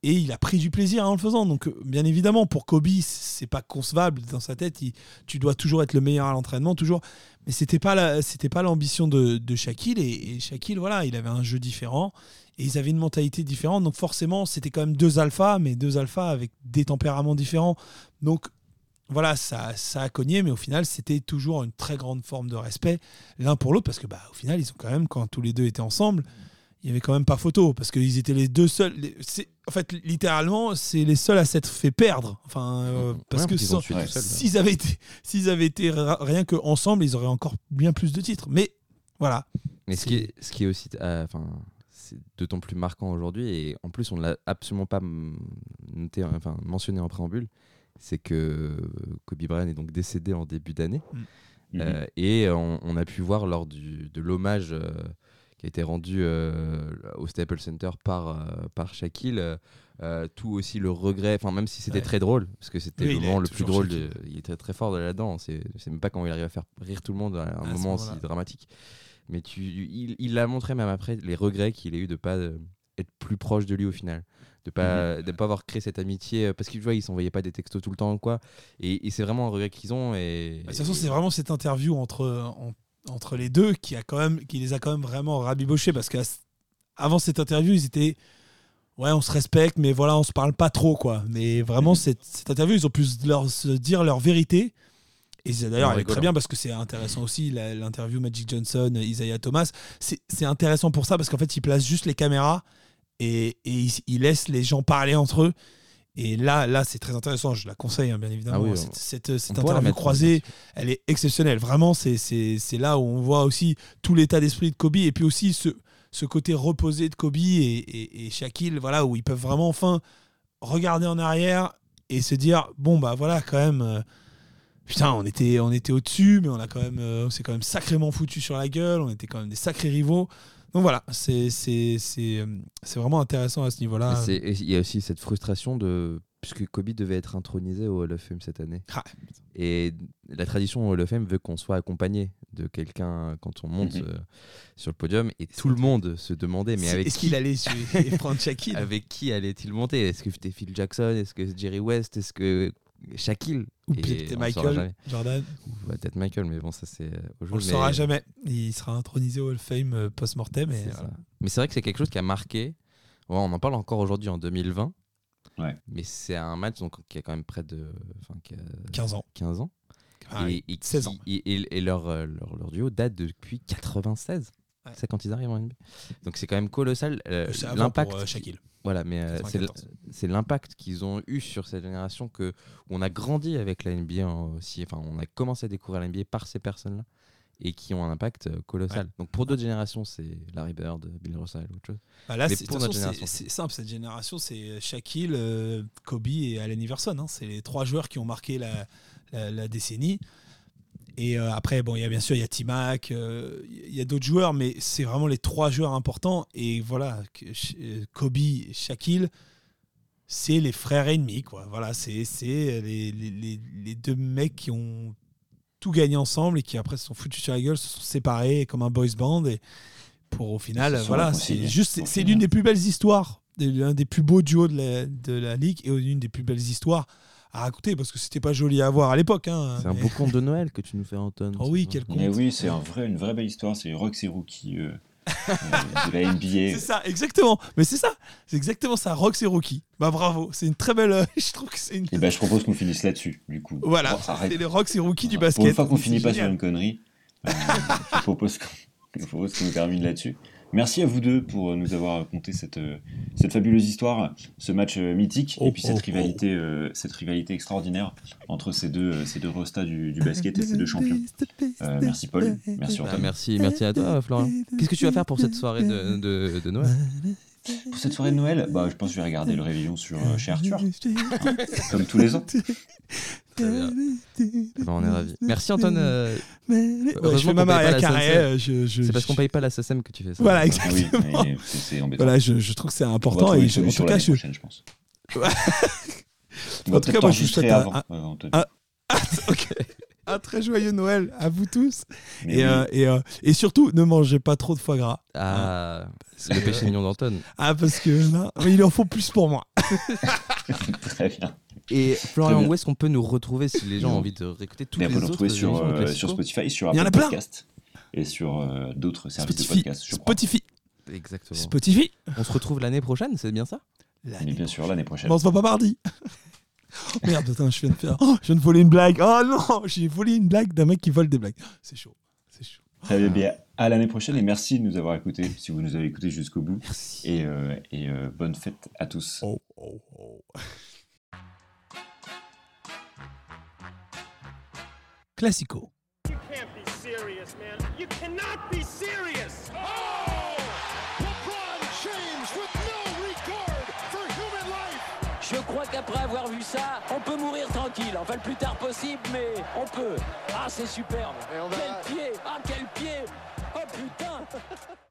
et il a pris du plaisir en le faisant. Donc, euh, bien évidemment, pour Kobe, c'est pas concevable dans sa tête. Il- tu dois toujours être le meilleur à l'entraînement, toujours. Mais c'était pas la- c'était pas l'ambition de, de Shaquille. Et, et Shaquille, voilà, il avait un jeu différent et ils avaient une mentalité différente. Donc, forcément, c'était quand même deux alphas, mais deux alphas avec des tempéraments différents. Donc, voilà, ça, ça a cogné, mais au final, c'était toujours une très grande forme de respect l'un pour l'autre parce que, bah, au final, ils ont quand même, quand tous les deux étaient ensemble, il y avait quand même pas photo parce qu'ils étaient les deux seuls. les- en fait, littéralement, c'est les seuls à s'être fait perdre. Enfin, euh, parce Ouais, que ouais, s'ils avaient été, s'ils avaient été rien que ensemble, ils auraient encore bien plus de titres. Mais voilà, Mais ce qui, est, ce qui est aussi, euh, c'est d'autant plus marquant aujourd'hui, et en plus on ne l'a absolument pas mm, noté, enfin, mentionné en préambule, c'est que Kobe Bryant est donc décédé en début d'année, Mhm. Euh, et on, on a pu voir lors du, de l'hommage qui a été rendu euh, au Staples Center par, euh, par Shaquille, euh, euh, tout aussi le regret, enfin même si c'était Ouais. très drôle, parce que c'était Oui, le moment le plus drôle, de- il était très fort de là-dedans, c'est même pas quand il arrive à faire rire tout le monde à un À moment aussi moment-là. dramatique. Mais tu, il, l'a montré même après les regrets qu'il a eu de pas être plus proche de lui au final, de pas de pas avoir créé cette amitié parce qu'ils ils s'envoyaient pas des textos tout le temps quoi. Et, et c'est vraiment un regret qu'ils ont et Bah, de toute façon, c'est vraiment cette interview entre, en- entre les deux qui, a quand même, qui les a quand même vraiment rabibochés parce qu'avant cette interview, ils étaient. Ouais, on se respecte, mais voilà, on se parle pas trop, quoi. Mais vraiment, Mhm. cette, cette interview, ils ont pu se, leur, se dire leur vérité. Et d'ailleurs, elle est très bien parce que c'est intéressant aussi, l'interview Magic Johnson, Isaiah Thomas. C'est c'est intéressant pour ça parce qu'en fait, ils placent juste les caméras et, et ils, ils laissent les gens parler entre eux. Et là, là c'est très intéressant. Je la conseille, hein, bien évidemment. Ah oui, cette cette, interview croisée, elle est exceptionnelle. Vraiment, c'est- là où on voit aussi tout l'état d'esprit de Kobe et puis aussi ce, ce côté reposé de Kobe et, et, et Shaquille, voilà, où ils peuvent vraiment enfin regarder en arrière et se dire bon, bah voilà, quand même. euh, Putain, on était, on était au-dessus, mais on a quand même, euh, on s'est quand même sacrément foutu sur la gueule. On était quand même des sacrés rivaux. Donc voilà, c'est c'est c'est euh, c'est vraiment intéressant à ce niveau-là. Il y a aussi cette frustration de. Puisque Kobe devait être intronisé au Hall of Fame cette année. Ah. Et la tradition au Hall of Fame veut qu'on soit accompagné de quelqu'un quand on monte Mhm. euh, sur le podium. Et tout le monde se demandait mais C'est- avec Est-ce qui, qu'il allait prendre Shaquille avec qui allait-il monter? Est-ce que c'était Phil Jackson? Est-ce que Jerry West? Est-ce que Shaquille Ou peut-être on Michael. Jordan Ou Peut-être Michael, mais bon, ça c'est euh, au On jour. le mais- saura jamais. Il sera intronisé au Hall of Fame euh, post-mortem. et voilà. Mais c'est vrai que c'est quelque chose qui a marqué. Ouais, on en parle encore aujourd'hui en 2020. Ouais. Mais c'est un match donc, qui a quand même près de enfin, qui a 15 ans. 15 ans. Ah, et, et 16 qui- ans. Et, et- et leur, euh, leur, leur duo date depuis 96. Ouais. C'est quand ils arrivent en NBA. Donc c'est quand même colossal. euh, avant l'impact. euh, Shaquille. Voilà, mais euh, c'est l- 94. c'est l'impact qu'ils ont eu sur cette génération que où on a grandi avec la NBA aussi. Enfin, on a commencé à découvrir la NBA par ces personnes-là et qui ont un impact euh, colossal. Donc pour d'autres générations, c'est Larry Bird, Bill Russell ou autre chose. Bah là, c'est- simple. Cette génération, c'est Shaquille, euh, Kobe et Allen Iverson. hein. C'est les trois joueurs qui ont marqué la, la- la décennie. Et euh, après, bon, il y a bien sûr, il y a T-Mac, euh, il y a d'autres joueurs, mais c'est vraiment les trois joueurs importants. Et voilà, euh, Kobe et Shaquille, c'est les frères ennemis, quoi. Voilà, c'est les, les- les- deux mecs qui ont tout gagné ensemble et qui après se sont foutus sur la gueule, se sont séparés comme un boys band. Et pour au final, voilà, c'est juste, c'est- final. l'une des plus belles histoires, l'un des plus beaux duos de la, de la ligue et l'une des plus belles histoires à raconter parce que c'était pas joli à voir à l'époque. hein, C'est un beau conte de Noël que tu nous fais, Anton. Oh oui, quel conte. Mais oui, c'est un vrai, une vraie belle histoire. C'est Rox et Rookie euh, euh, de la NBA. C'est ça, exactement. Mais c'est ça, c'est exactement ça. Rox et Rocky. Bah bravo, c'est une très belle. euh, je trouve que c'est une. Et ben, je propose qu'on finisse là-dessus, du coup. Voilà, arrête. c'est les Rox et Rocky du basket. Pour une fois qu'on finit pas sur une connerie, euh, je propose qu'on je propose qu'on termine là-dessus. Merci à vous deux pour nous avoir raconté cette, euh, cette fabuleuse histoire, ce match euh, mythique, Oh, et puis cette oh, rivalité, euh, cette rivalité extraordinaire entre ces deux, euh, ces deux restas du, du basket et ces deux champions. Euh, merci Paul, merci Bah, merci, merci à toi, Florian. Qu'est-ce que tu vas faire pour cette soirée de, de, de Noël Pour cette soirée de Noël, bah, je pense que je vais regarder le réveillon sur, euh, chez Arthur, comme tous les ans. Bien. Bah, on est ravis. Merci Antoine. euh, Ouais, je Heureusement fais ma qu'on paye pas Maria la Carré. Euh, je- je- c'est parce qu'on paye pas la SACEM que tu fais ça. Voilà, Ah oui, exactement. c'est- c'est. Voilà, je, je trouve que c'est important. Et je- en tout cas, je, pense. En tout cas, moi, je vous souhaite un- euh, Anthony. un- très joyeux Noël à vous tous. Mais Et, oui. euh, et, euh, et surtout, ne mangez pas trop de foie gras. Ah, le péché mignon d'Anton. Ah, parce que là, il en faut plus pour moi. Très bien. Et Florian, où est-ce qu'on peut nous retrouver si les gens ont envie de réécouter toutes Mais on les peut nous autres retrouver sur, euh, sur Spotify, sur Apple. Podcast et sur euh, d'autres services de Spotify. podcast. Spotify. Exactement. Spotify. On se retrouve l'année prochaine, c'est bien ça? Mais bien sûr, l'année prochaine. Bon, on se voit pas mardi. Oh, merde, attends, je viens de faire. Oh, je viens de voler une blague. Oh non, j'ai volé une blague d'un mec qui vole des blagues. C'est chaud. C'est chaud. Très bien. À l'année prochaine et merci de nous avoir écoutés, si vous nous avez écoutés jusqu'au bout. Merci. Et, euh, et euh, bonne fête à tous. Oh, oh, oh. Life. Je crois qu'après avoir vu ça, on peut mourir tranquille. Enfin, le plus tard possible, mais on peut. Ah, c'est superbe. Quel pied Ah, quel pied Oh putain